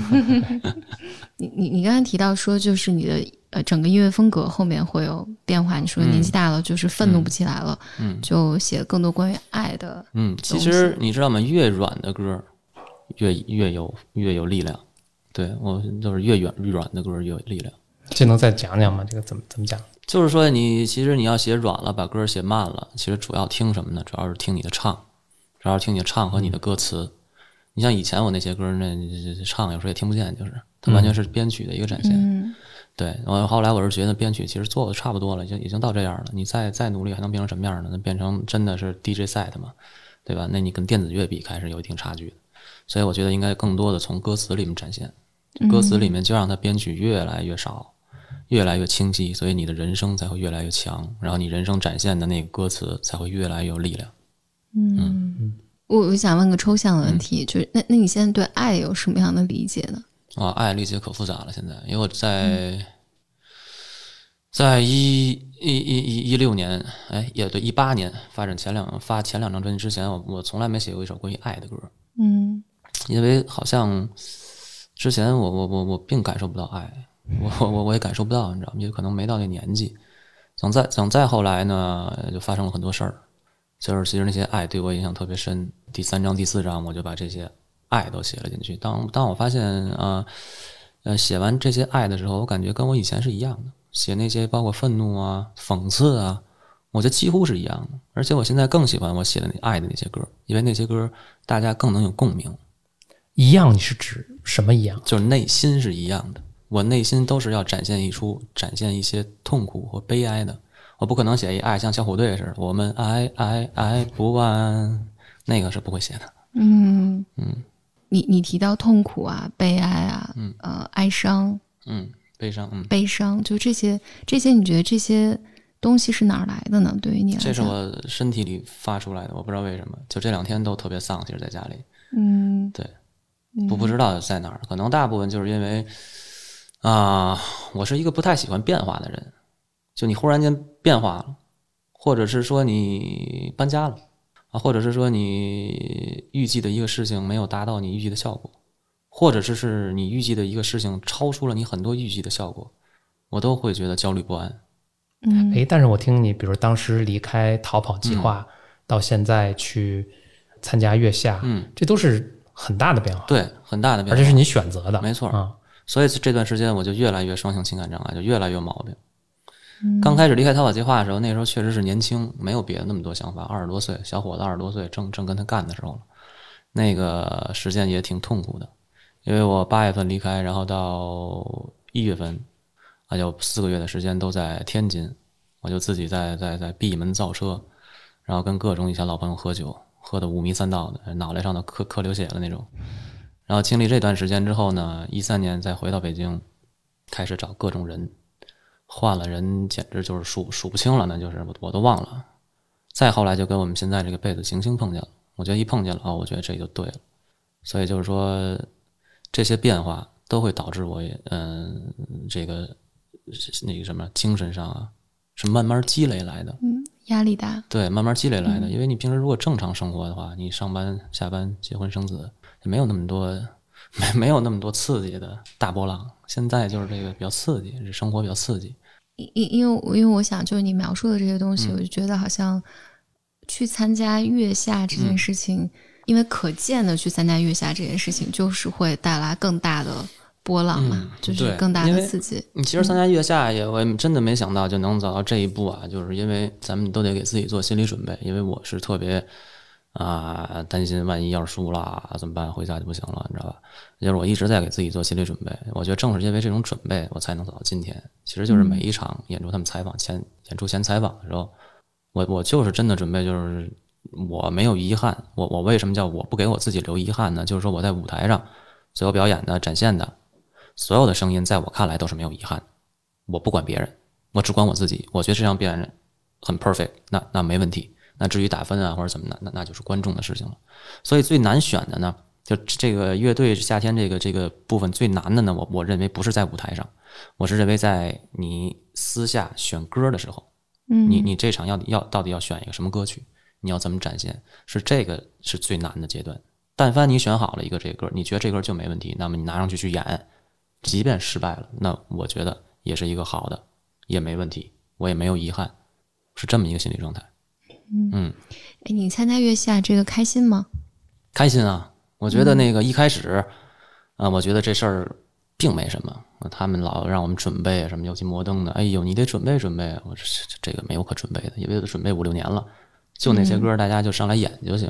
(laughs) (laughs) 你你你刚才提到说，就是你的呃整个音乐风格后面会有变化。你说年纪大了，就是愤怒不起来了，嗯就写更多关于爱的。嗯，其实你知道吗？越软的歌，越越有越有力量。对我就是越软越软的歌越有力量。这能再讲讲吗？这个怎么怎么讲？就是说你其实你要写软了，把歌写慢了，其实主要听什么呢？主要是听你的唱，主要是听你的唱和你的歌词。你像以前我那些歌，那唱有时候也听不见，就是它完全是编曲的一个展现。嗯对，我后来我是觉得编曲其实做的差不多了，已经已经到这样了。你再再努力还能变成什么样呢？那变成真的是 DJ set 嘛，对吧？那你跟电子乐比还是有一定差距的。所以我觉得应该更多的从歌词里面展现，歌词里面就让它编曲越来越少，越来越清晰，所以你的人生才会越来越强，然后你人生展现的那个歌词才会越来越有力量。嗯，我我想问个抽象的问题，就是那那你现在对爱有什么样的理解呢？啊，爱理解可复杂了。现在，因为我在、在一一一一一六年，哎，也对，一八年发展前两发前两张专辑之前，我我从来没写过一首关于爱的歌，嗯因为好像之前我我我我并感受不到爱，我我我也感受不到，你知道吗？也可能没到那年纪。等再等再后来呢，就发生了很多事儿，就是其实那些爱对我影响特别深。第三章、第四章，我就把这些爱都写了进去。当当我发现啊，呃，写完这些爱的时候，我感觉跟我以前是一样的。写那些包括愤怒啊、讽刺啊，我觉得几乎是一样的。而且我现在更喜欢我写的那爱的那些歌，因为那些歌大家更能有共鸣，一样，你是指什么一样？就是内心是一样的。我内心都是要展现一出展现一些痛苦和悲哀的。我不可能写一爱像小虎队似的，我们爱爱爱不完，那个是不会写的。嗯嗯你你提到痛苦啊、悲哀啊、嗯呃哀伤、嗯，悲伤，嗯，悲伤，就这些这些，你觉得这些东西是哪儿来的呢？对于你来这是，我身体里发出来的，我不知道为什么，就这两天都特别丧，其实在家里。嗯对，不不知道在哪儿，可能大部分就是因为啊、我是一个不太喜欢变化的人，就你忽然间变化了，或者是说你搬家了啊，或者是说你预计的一个事情没有达到你预计的效果，或者是是你预计的一个事情超出了你很多预计的效果，我都会觉得焦虑不安。嗯诶，但是我听你，比如当时离开逃跑计划，到现在去参加月下，嗯，这都是很大的变化，对，很大的变化，而且是你选择的，没错啊。所以这段时间我就越来越双向情感障碍，就越来越毛病。刚开始离开淘宝计划的时候，那时候确实是年轻，没有别的那么多想法，二十多岁，小伙子二十多岁，正正跟他干的时候了。那个时间也挺痛苦的，因为我八月份离开，然后到一月份，啊，有四个月的时间都在天津，我就自己在在在闭门造车，然后跟各种以前老朋友喝酒，喝的五迷三道的，脑袋上都磕磕流血了那种。然后经历这段时间之后呢，一三年再回到北京，开始找各种人，换了人简直就是数数不清了，那就是我我都忘了。再后来就跟我们现在这个贝子行星碰见了，我觉得一碰见了哦，我觉得这就对了。所以就是说，这些变化都会导致我，嗯，这个那个什么精神上啊，是慢慢积累来的。嗯，压力大。对，慢慢积累来的。因为你平时如果正常生活的话，你上班、下班、结婚、生子，也没有那么多，(laughs) 没没有那么多刺激的大波浪。现在就是这个比较刺激，这生活比较刺激。因因因为因为我想，就是你描述的这些东西，我就觉得好像去参加月下这件事情，因为可见的去参加月下这件事情，就是会带来更大的波浪嘛，就是更大的刺激。你其实参加月下也，我真的没想到就能走到这一步啊！就是因为咱们都得给自己做心理准备，因为我是特别。啊，担心万一要是输了怎么办？回家就不行了，你知道吧？就是我一直在给自己做心理准备。我觉得正是因为这种准备，我才能走到今天。其实就是每一场演出，他们采访前演出前采访的时候，我我就是真的准备，就是我没有遗憾。我我为什么叫我不给我自己留遗憾呢？就是说我在舞台上所有表演的、展现的所有的声音，在我看来都是没有遗憾。我不管别人，我只管我自己。我觉得这场表演很 perfect，那那没问题。那至于打分啊或者怎么的，那那就是观众的事情了。所以最难选的呢，就这个乐队夏天这个这个部分最难的呢，我我认为不是在舞台上，我是认为在你私下选歌的时候，嗯，你你这场要要到底要选一个什么歌曲，你要怎么展现，是这个是最难的阶段。但凡你选好了一个这歌，你觉得这歌就没问题，那么你拿上去去演，即便失败了，那我觉得也是一个好的，也没问题，我也没有遗憾，是这么一个心理状态。嗯，哎，你参加月下这个开心吗？开心啊！我觉得那个一开始，啊，我觉得这事儿并没什么。他们老让我们准备什么，尤其摩登的，哎呦，你得准备准备。我这这个没有可准备的，因为都准备五六年了，就那些歌，大家就上来演就行。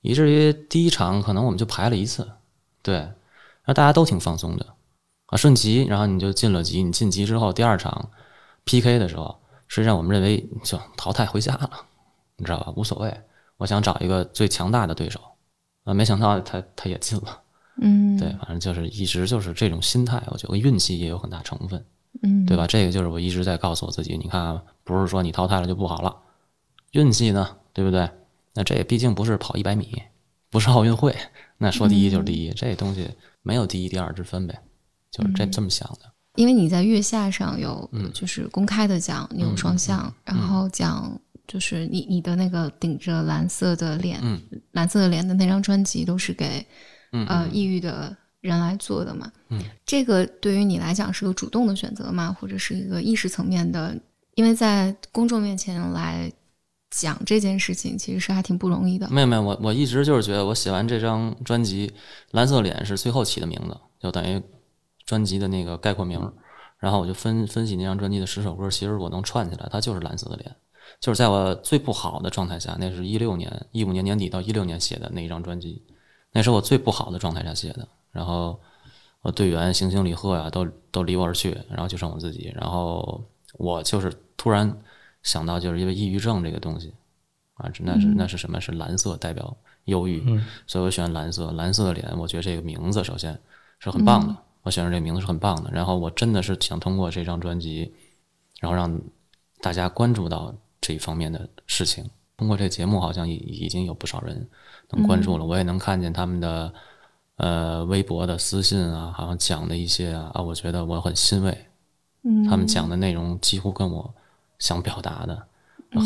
以至于第一场可能我们就排了一次，对，然后大家都挺放松的啊，顺级，然后你就进了级。你晋级之后，第二场 PK 的时候，实际上我们认为就淘汰回家了。你知道吧？无所谓，我想找一个最强大的对手，啊，没想到他他也进了，嗯，对，反正就是一直就是这种心态，我觉得运气也有很大成分，嗯，对吧？这个就是我一直在告诉我自己，你看，不是说你淘汰了就不好了，运气呢，对不对？那这也毕竟不是跑一百米，不是奥运会，那说第一就是第一，这东西没有第一第二之分呗，就是这这么想的。因为你在月下上有，就是公开的讲你有双向，然后讲。就是你你的那个顶着蓝色的脸，蓝色的脸的那张专辑都是给呃抑郁的人来做的嘛？嗯，这个对于你来讲是个主动的选择嘛？或者是一个意识层面的？因为在公众面前来讲这件事情，其实是还挺不容易的。没有没有，我我一直就是觉得，我写完这张专辑，蓝色脸是最后起的名字，就等于专辑的那个概括名。然后我就分分析那张专辑的十首歌，其实我能串起来，它就是蓝色的脸。就是在我最不好的状态下，那是一六年、一五年年底到一六年写的那一张专辑，那是我最不好的状态下写的。然后，我队员星星李贺呀，都都离我而去，然后就剩我自己。然后我就是突然想到，就是因为抑郁症这个东西啊，那是那是什么？是蓝色代表忧郁，所以我选蓝色。蓝色的脸，我觉得这个名字首先是很棒的，我选上这名字是很棒的。然后我真的是想通过这张专辑，然后让大家关注到。这一方面的事情，通过这节目好像已已经有不少人能关注了。我也能看见他们的呃微博的私信啊，好像讲的一些啊，我觉得我很欣慰。嗯，他们讲的内容几乎跟我想表达的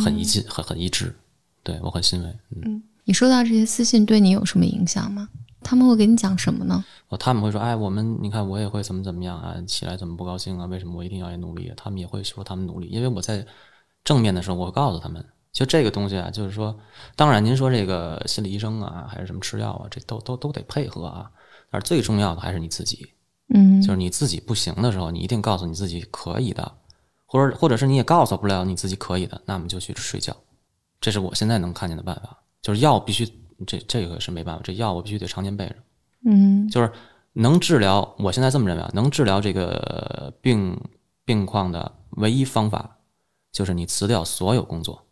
很一致，很很一致。对我很欣慰。嗯，你收到这些私信对你有什么影响吗？他们会给你讲什么呢？哦，他们会说：“哎，我们你看我也会怎么怎么样啊，起来怎么不高兴啊？为什么我一定要也努力？”他们也会说他们努力，因为我在。正面的时候，我会告诉他们，就这个东西啊，就是说，当然您说这个心理医生啊，还是什么吃药啊，这都都都得配合啊。但是最重要的还是你自己，嗯，就是你自己不行的时候，你一定告诉你自己可以的，或者或者是你也告诉不了你自己可以的，那么就去睡觉。这是我现在能看见的办法。就是药必须，这这个是没办法，这药我必须得常年备着。嗯，就是能治疗，我现在这么认为啊，能治疗这个病病况的唯一方法。就是你辞掉所有工作，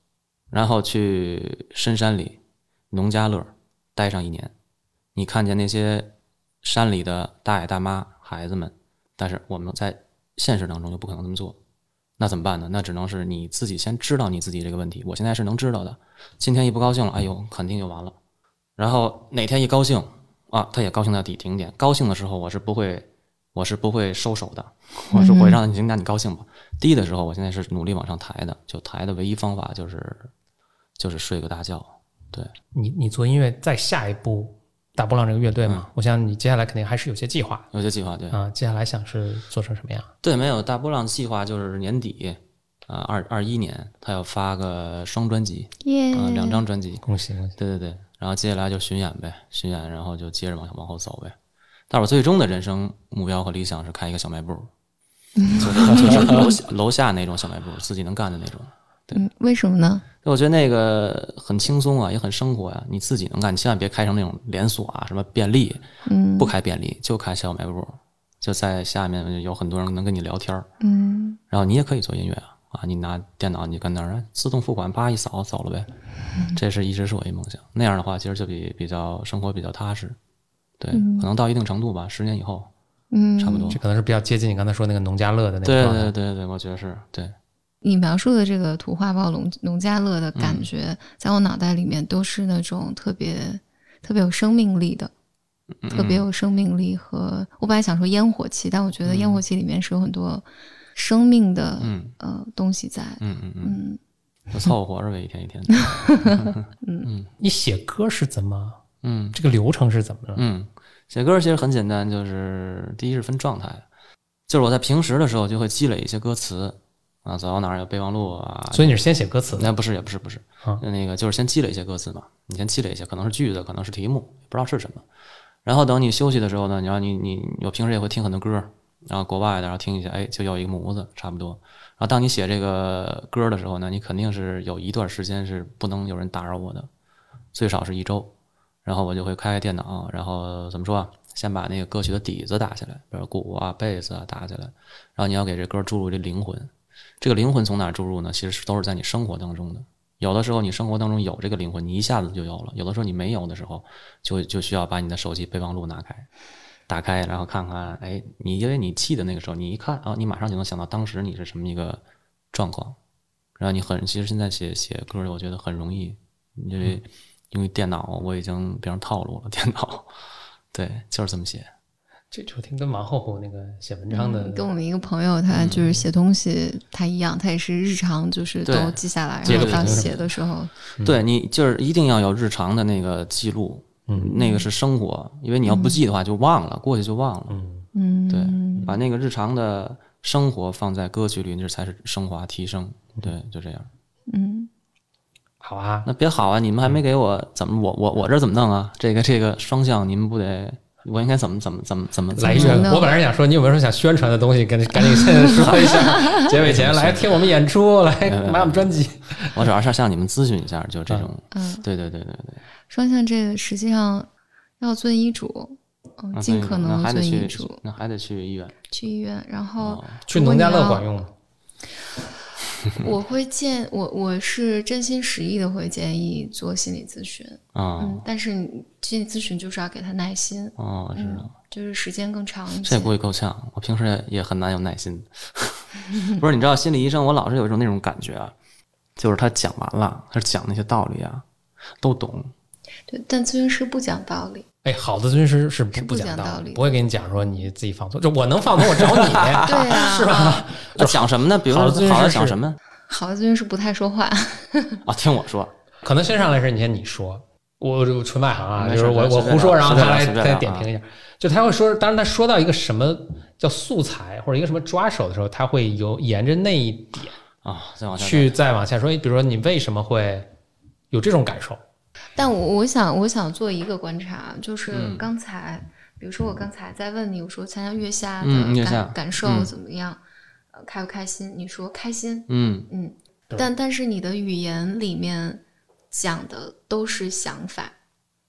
然后去深山里农家乐待上一年，你看见那些山里的大爷大妈、孩子们，但是我们在现实当中就不可能这么做，那怎么办呢？那只能是你自己先知道你自己这个问题。我现在是能知道的，今天一不高兴了，哎呦，肯定就完了。然后哪天一高兴啊，他也高兴到底顶点。高兴的时候，我是不会，我是不会收手的，我是会让你行，那你高兴吧。低的时候，我现在是努力往上抬的，就抬的唯一方法就是，就是睡个大觉。对你，你做音乐再下一步，大波浪这个乐队嘛，我想你接下来肯定还是有些计划，有些计划，对啊，接下来想是做成什么样？对，没有大波浪计划就是年底啊，二二一年他要发个双专辑，啊，两张专辑，恭喜恭喜！对对对，然后接下来就巡演呗，巡演，然后就接着往往后走呗。但我最终的人生目标和理想是开一个小卖部。就 (laughs) 是楼下楼下那种小卖部，自己能干的那种。对，为什么呢？我觉得那个很轻松啊，也很生活呀。你自己能干，你千万别开成那种连锁啊，什么便利，嗯，不开便利，就开小卖部，就在下面有很多人能跟你聊天嗯，然后你也可以做音乐啊，啊，你拿电脑，你跟那儿自动付款，叭一扫走了呗。这是一直是我一梦想。那样的话，其实就比比较生活比较踏实。对，可能到一定程度吧，十年以后。嗯，差不多，这可能是比较接近你刚才说那个农家乐的那个。对对对对，我觉得是对。你描述的这个图画报农农家乐的感觉，在我脑袋里面都是那种特别特别有生命力的，特别有生命力和我本来想说烟火气，但我觉得烟火气里面是有很多生命的呃东西在。嗯嗯嗯，就凑合活着呗，一天一天的。(laughs) 嗯，你写歌是怎么？嗯，这个流程是怎么的？嗯。写歌其实很简单，就是第一是分状态，就是我在平时的时候就会积累一些歌词啊，走到哪儿有备忘录啊。所以你是先写歌词？那不是，也不是，不是，那个就是先积累一些歌词嘛。你先积累一些，可能是句子，可能是题目，不知道是什么。然后等你休息的时候呢，你要你你我平时也会听很多歌，然后国外的，然后听一下，哎，就有一个模子，差不多。然后当你写这个歌的时候呢，你肯定是有一段时间是不能有人打扰我的，最少是一周。然后我就会开开电脑，然后怎么说啊？先把那个歌曲的底子打下来，比如鼓啊、贝斯啊打下来。然后你要给这歌注入这灵魂，这个灵魂从哪注入呢？其实都是在你生活当中的。有的时候你生活当中有这个灵魂，你一下子就有了；有的时候你没有的时候，就就需要把你的手机备忘录拿开，打开，然后看看，哎，你因为你记得那个时候，你一看啊，你马上就能想到当时你是什么一个状况。然后你很，其实现在写写歌，我觉得很容易，因为。因为电脑我已经变成套路了，电脑，(laughs) 对，就是这么写。这就听跟王后后那个写文章的，跟我们一个朋友，他就是写东西，他一样，他也是日常就是都记下来，然后到写。的时候，对你就是一定要有日常的那个记录，嗯，那个是生活，因为你要不记的话就忘了，过去就忘了，嗯。嗯，对，把那个日常的生活放在歌曲里，那才是升华提升，对，就这样，嗯。好啊，那别好啊！你们还没给我怎么我我我这怎么弄啊？这个这个双向，你们不得我应该怎么怎么怎么怎么来一句？我本来是想说，你有没有什么想宣传的东西？赶紧赶紧先说一下，(laughs) 结尾前来听我们演出，来买我们专辑。我主要是向你们咨询一下，就这种，嗯，对对对对对。双向这个实际上要遵医嘱，嗯，尽可能遵医嘱。那还得去医院，去医院，然后去农家乐管用吗？(laughs) 我会建我我是真心实意的会建议做心理咨询啊，嗯，但是心理咨询就是要给他耐心哦，是的，就是时间更长一些。这不会够呛，我平时也也很难有耐心。(laughs) 不是，你知道心理医生，我老是有一种那种感觉啊，就是他讲完了，他讲那些道理啊，都懂。对，但咨询师不讲道理。哎，好的咨询师是不不讲道理，不会跟你讲说你自己放松。就我能放松，我找你，(laughs) 对啊，(laughs) 是吧？(laughs) 讲什么呢？比如说，好的讲什么？好的咨询师不太说话。啊，听我说，可能先上来是，你先你说，我纯外行啊，就是我我胡说，然后他来再点评一下。就他会说，当然他说到一个什么叫素材或者一个什么抓手的时候，他会有沿着那一点啊，再往下去再往下说。比如说，你为什么会有这种感受？但我我想我想做一个观察，就是刚才，比如说我刚才在问你，我说参加月下的感感受怎么样？呃，开不开心？你说开心。嗯嗯。但但是你的语言里面讲的都是想法，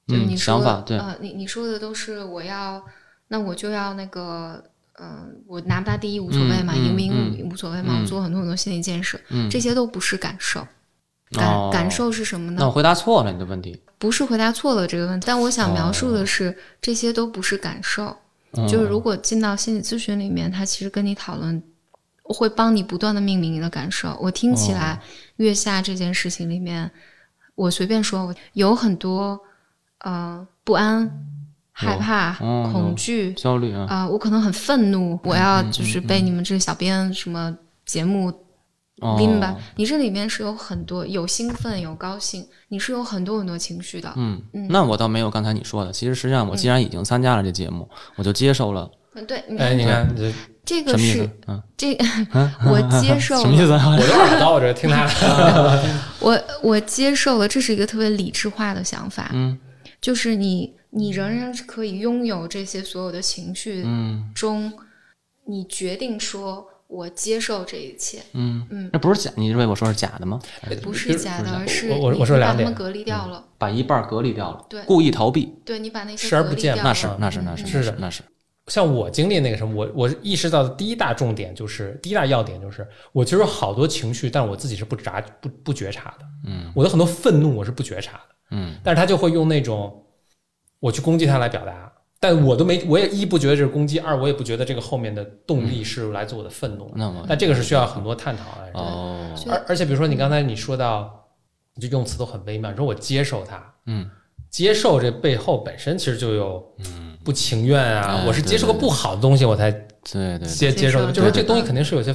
就是你说呃，你你说的都是我要，那我就要那个，嗯，我拿不拿第一无所谓嘛，赢不赢无所谓嘛，我做很多很多心理建设，这些都不是感受。感感受是什么呢？那我回答错了你的问题，不是回答错了这个问题，但我想描述的是这些都不是感受。就是如果进到心理咨询里面，他其实跟你讨论，会帮你不断的命名你的感受。我听起来月下这件事情里面，我随便说，有很多呃不安、害怕、恐惧、焦虑啊，啊，我可能很愤怒，我要就是被你们这个小编什么节目。明白，你这里面是有很多有兴奋有高兴，你是有很多很多情绪的。嗯，嗯那我倒没有刚才你说的。其实实际上，我既然已经参加了这节目，我就接受了。嗯，对。哎，你看这个是嗯，这我接受什么意思？(laughs) (laughs) 我就耳朵，(laughs) 我这听他。我我接受了，这是一个特别理智化的想法。嗯，就是你你仍然是可以拥有这些所有的情绪中，你决定说。我接受这一切。嗯嗯，那不是假？你认为我说是假的吗？不是假的，是我我说两点，把他们隔离掉了，把一半隔离掉了，对，故意逃避。对你把那些视而不见，那是那是那是是的，那是。像我经历那个什么，我我意识到的第一大重点就是第一大要点就是，我其实有好多情绪，但我自己是不察不不觉察的。嗯，我的很多愤怒我是不觉察的。嗯，但是他就会用那种我去攻击他来表达。但我都没，我也一不觉得这是攻击，二我也不觉得这个后面的动力是来自我的愤怒。那么，但这个是需要很多探讨的。哦，而而且比如说你刚才你说到，你这用词都很微妙，你说我接受它，嗯，接受这背后本身其实就有嗯。不情愿啊，我是接受个不好的东西我才对对接接受的，就是这东西肯定是有些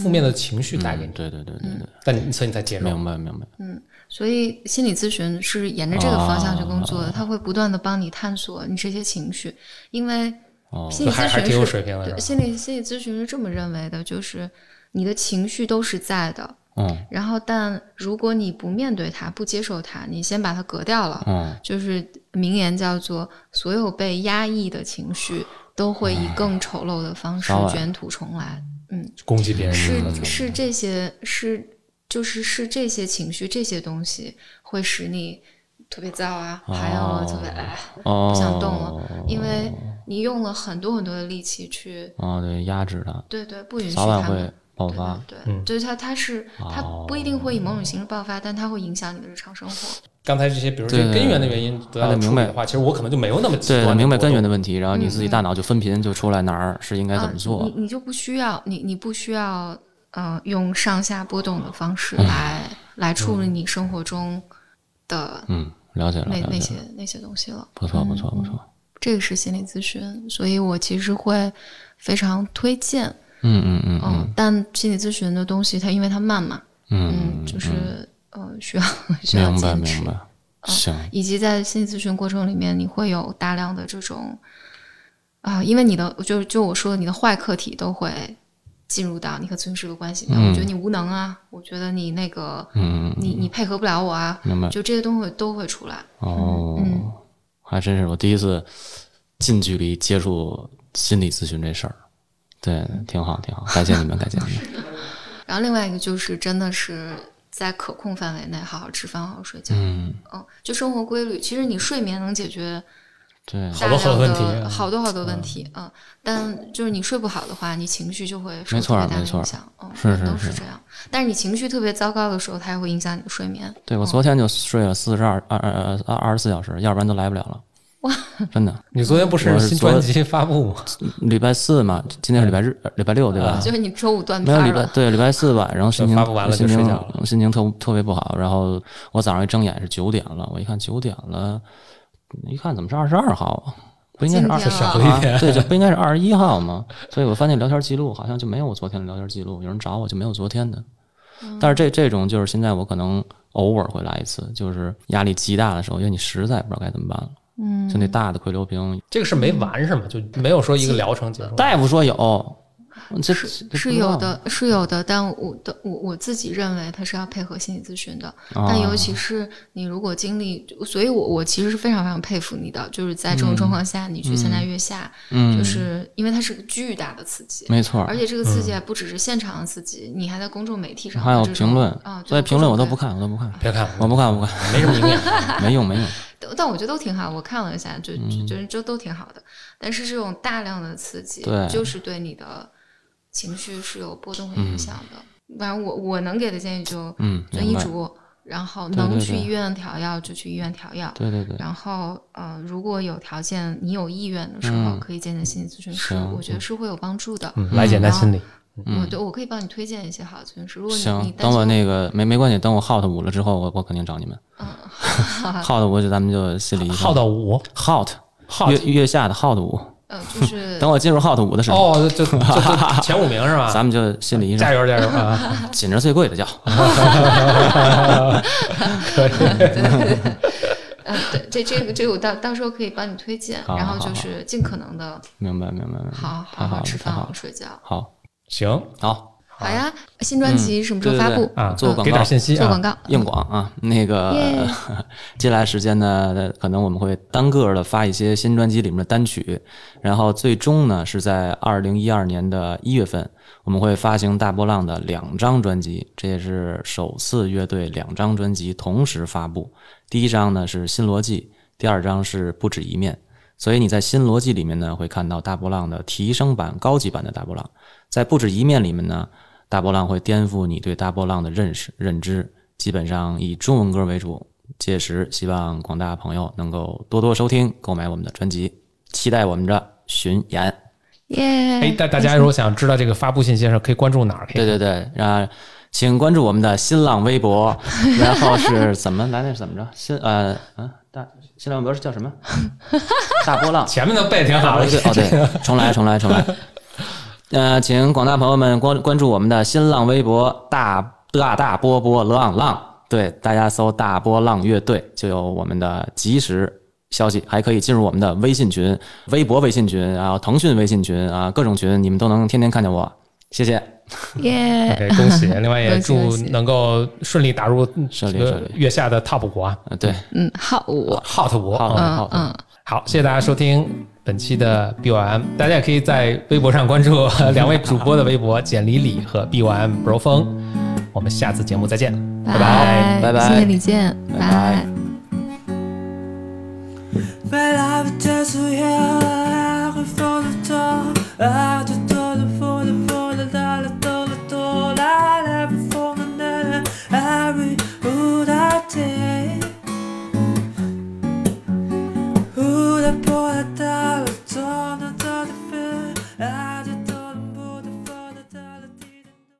负面的情绪带给你，对对对对对，但你所以你才接受，明白明白，嗯。所以心理咨询是沿着这个方向去工作的，他会不断的帮你探索你这些情绪，因为心理咨询是对心理心理咨询是这么认为的，就是你的情绪都是在的，嗯，然后但如果你不面对它，不接受它，你先把它隔掉了，嗯，就是名言叫做所有被压抑的情绪都会以更丑陋的方式卷土重来，嗯，攻击别人是是这些是。就是是这些情绪，这些东西会使你特别躁啊，还有特别哎不想动了，因为你用了很多很多的力气去啊，对，压制它，对对，不允许它会爆发，对，就是它它是它不一定会以某种形式爆发，但它会影响你的日常生活。刚才这些，比如这根源的原因得到处理的话，其实我可能就没有那么对明白根源的问题，然后你自己大脑就分频就出来哪儿是应该怎么做，你你就不需要你你不需要。呃，用上下波动的方式来来处理你生活中的嗯，了解了那那些那些东西了。不错，不错，不错。这个是心理咨询，所以我其实会非常推荐。嗯嗯嗯嗯。但心理咨询的东西，它因为它慢嘛，嗯，就是呃需要需要坚持。明白，明白。行。以及在心理咨询过程里面，你会有大量的这种啊，因为你的就就我说的，你的坏课题都会。进入到你和咨询师的关系，我觉得你无能啊，我觉得你那个，你你配合不了我啊，明白？就这些东西都会出来。哦，还真是我第一次近距离接触心理咨询这事儿，对，挺好，挺好，感谢你们，感谢你们。(laughs) (laughs) 然后另外一个就是真的是在可控范围内好好吃饭，好好睡觉。嗯，哦，就生活规律，其实你睡眠能解决。对，好多好多问题，好多好多问题，嗯，但就是你睡不好的话，你情绪就会受特别大的影响，嗯，是是都是这样。但是你情绪特别糟糕的时候，它也会影响你的睡眠。对我昨天就睡了四十二二二二二十四小时，要不然都来不了了。哇，(laughs) 真的！(laughs) 你昨天不是新专辑发布吗？(laughs) 礼拜四嘛，今天是礼拜日，礼拜六对吧？就是你周五断没有礼拜对礼拜四晚上心情发布完了心情心情特特别不好，然后我早上一睁眼是九点了，我一看九点了，一看怎么是二十二号啊？不应该是二十少一天，对，就不应该是二十一号吗？所以我发现聊天记录好像就没有我昨天的聊天记录，有人找我就没有昨天的。但是这这种就是现在我可能偶尔会来一次，就是压力极大的时候，因为你实在不知道该怎么办了。嗯，就那大的溃流瓶，这个是没完是吗？就没有说一个疗程结束？大夫说有。这是是有的，是有的，但我的我我自己认为它是要配合心理咨询的。但尤其是你如果经历，所以我我其实是非常非常佩服你的，就是在这种状况下，你去参加月下，就是因为它是个巨大的刺激，没错。而且这个刺激还不只是现场的刺激，你还在公众媒体上还有评论啊，所以评论我都不看，我都不看，别看，我不看，我不看，没什么营养，(laughs) 没用，没用。但我觉得都挺好，我看了一下，就就就都挺好的。但是这种大量的刺激，对，就是对你的。情绪是有波动和影响的，反正我我能给的建议就遵医嘱，然后能去医院调药就去医院调药。对对对。然后呃，如果有条件，你有意愿的时候，可以见见心理咨询师，我觉得是会有帮助的。来简单心理。我对我可以帮你推荐一些好的咨询师。如果行，等我那个没没关系，等我 hot 五了之后，我我肯定找你们。(laughs) 嗯，hot 五就咱们就心理医生。hot 五，hot，月月下的 hot 五。呃，就是 (laughs) 等我进入 hot 五的时候，哦，就就 (laughs) 前五名是吧？咱们就心理医生，加油加油啊！(laughs) 紧着最贵的叫。可以。嗯，对，这这个这个我到到时候可以帮你推荐，然后就是尽可能的。明白明白明白。好好好吃饭，好睡觉。好，行，好。好呀，新专辑什么时候发布啊？做广告，信息，做广告，硬广啊。那个 (laughs) 接下来时间呢，可能我们会单个的发一些新专辑里面的单曲，然后最终呢是在二零一二年的一月份，我们会发行大波浪的两张专辑，这也是首次乐队两张专辑同时发布。第一张呢是新逻辑，第二张是不止一面。所以你在新逻辑里面呢，会看到大波浪的提升版、高级版的大波浪。在不止一面里面呢，大波浪会颠覆你对大波浪的认识、认知，基本上以中文歌为主。届时，希望广大朋友能够多多收听、购买我们的专辑，期待我们的巡演。(laughs) 耶！哎，大大家如果想知道这个发布信息的时候，可以关注哪儿？对对对，啊，请关注我们的新浪微博，然后是怎么来？那是怎么着？新呃嗯大。新浪微博是叫什么？(laughs) 大波浪。前面都背挺好的。哦，对，重来，重来，重来。呃，请广大朋友们关关注我们的新浪微博“大大大波波浪浪”。对，大家搜“大波浪乐队”就有我们的及时消息，还可以进入我们的微信群、微博微信群，然后腾讯微信群啊，各种群，你们都能天天看见我。谢谢。耶恭喜！另外也祝能够顺利打入 (laughs) 这个月下的 Top 五啊！对，嗯，好五，Hot 五，嗯嗯，好，谢谢大家收听本期的 BOM，大家也可以在微博上关注两位主播的微博，简李李和 BOM Bro 风。我们下次节目再见，拜拜拜拜。谢谢李健，拜拜。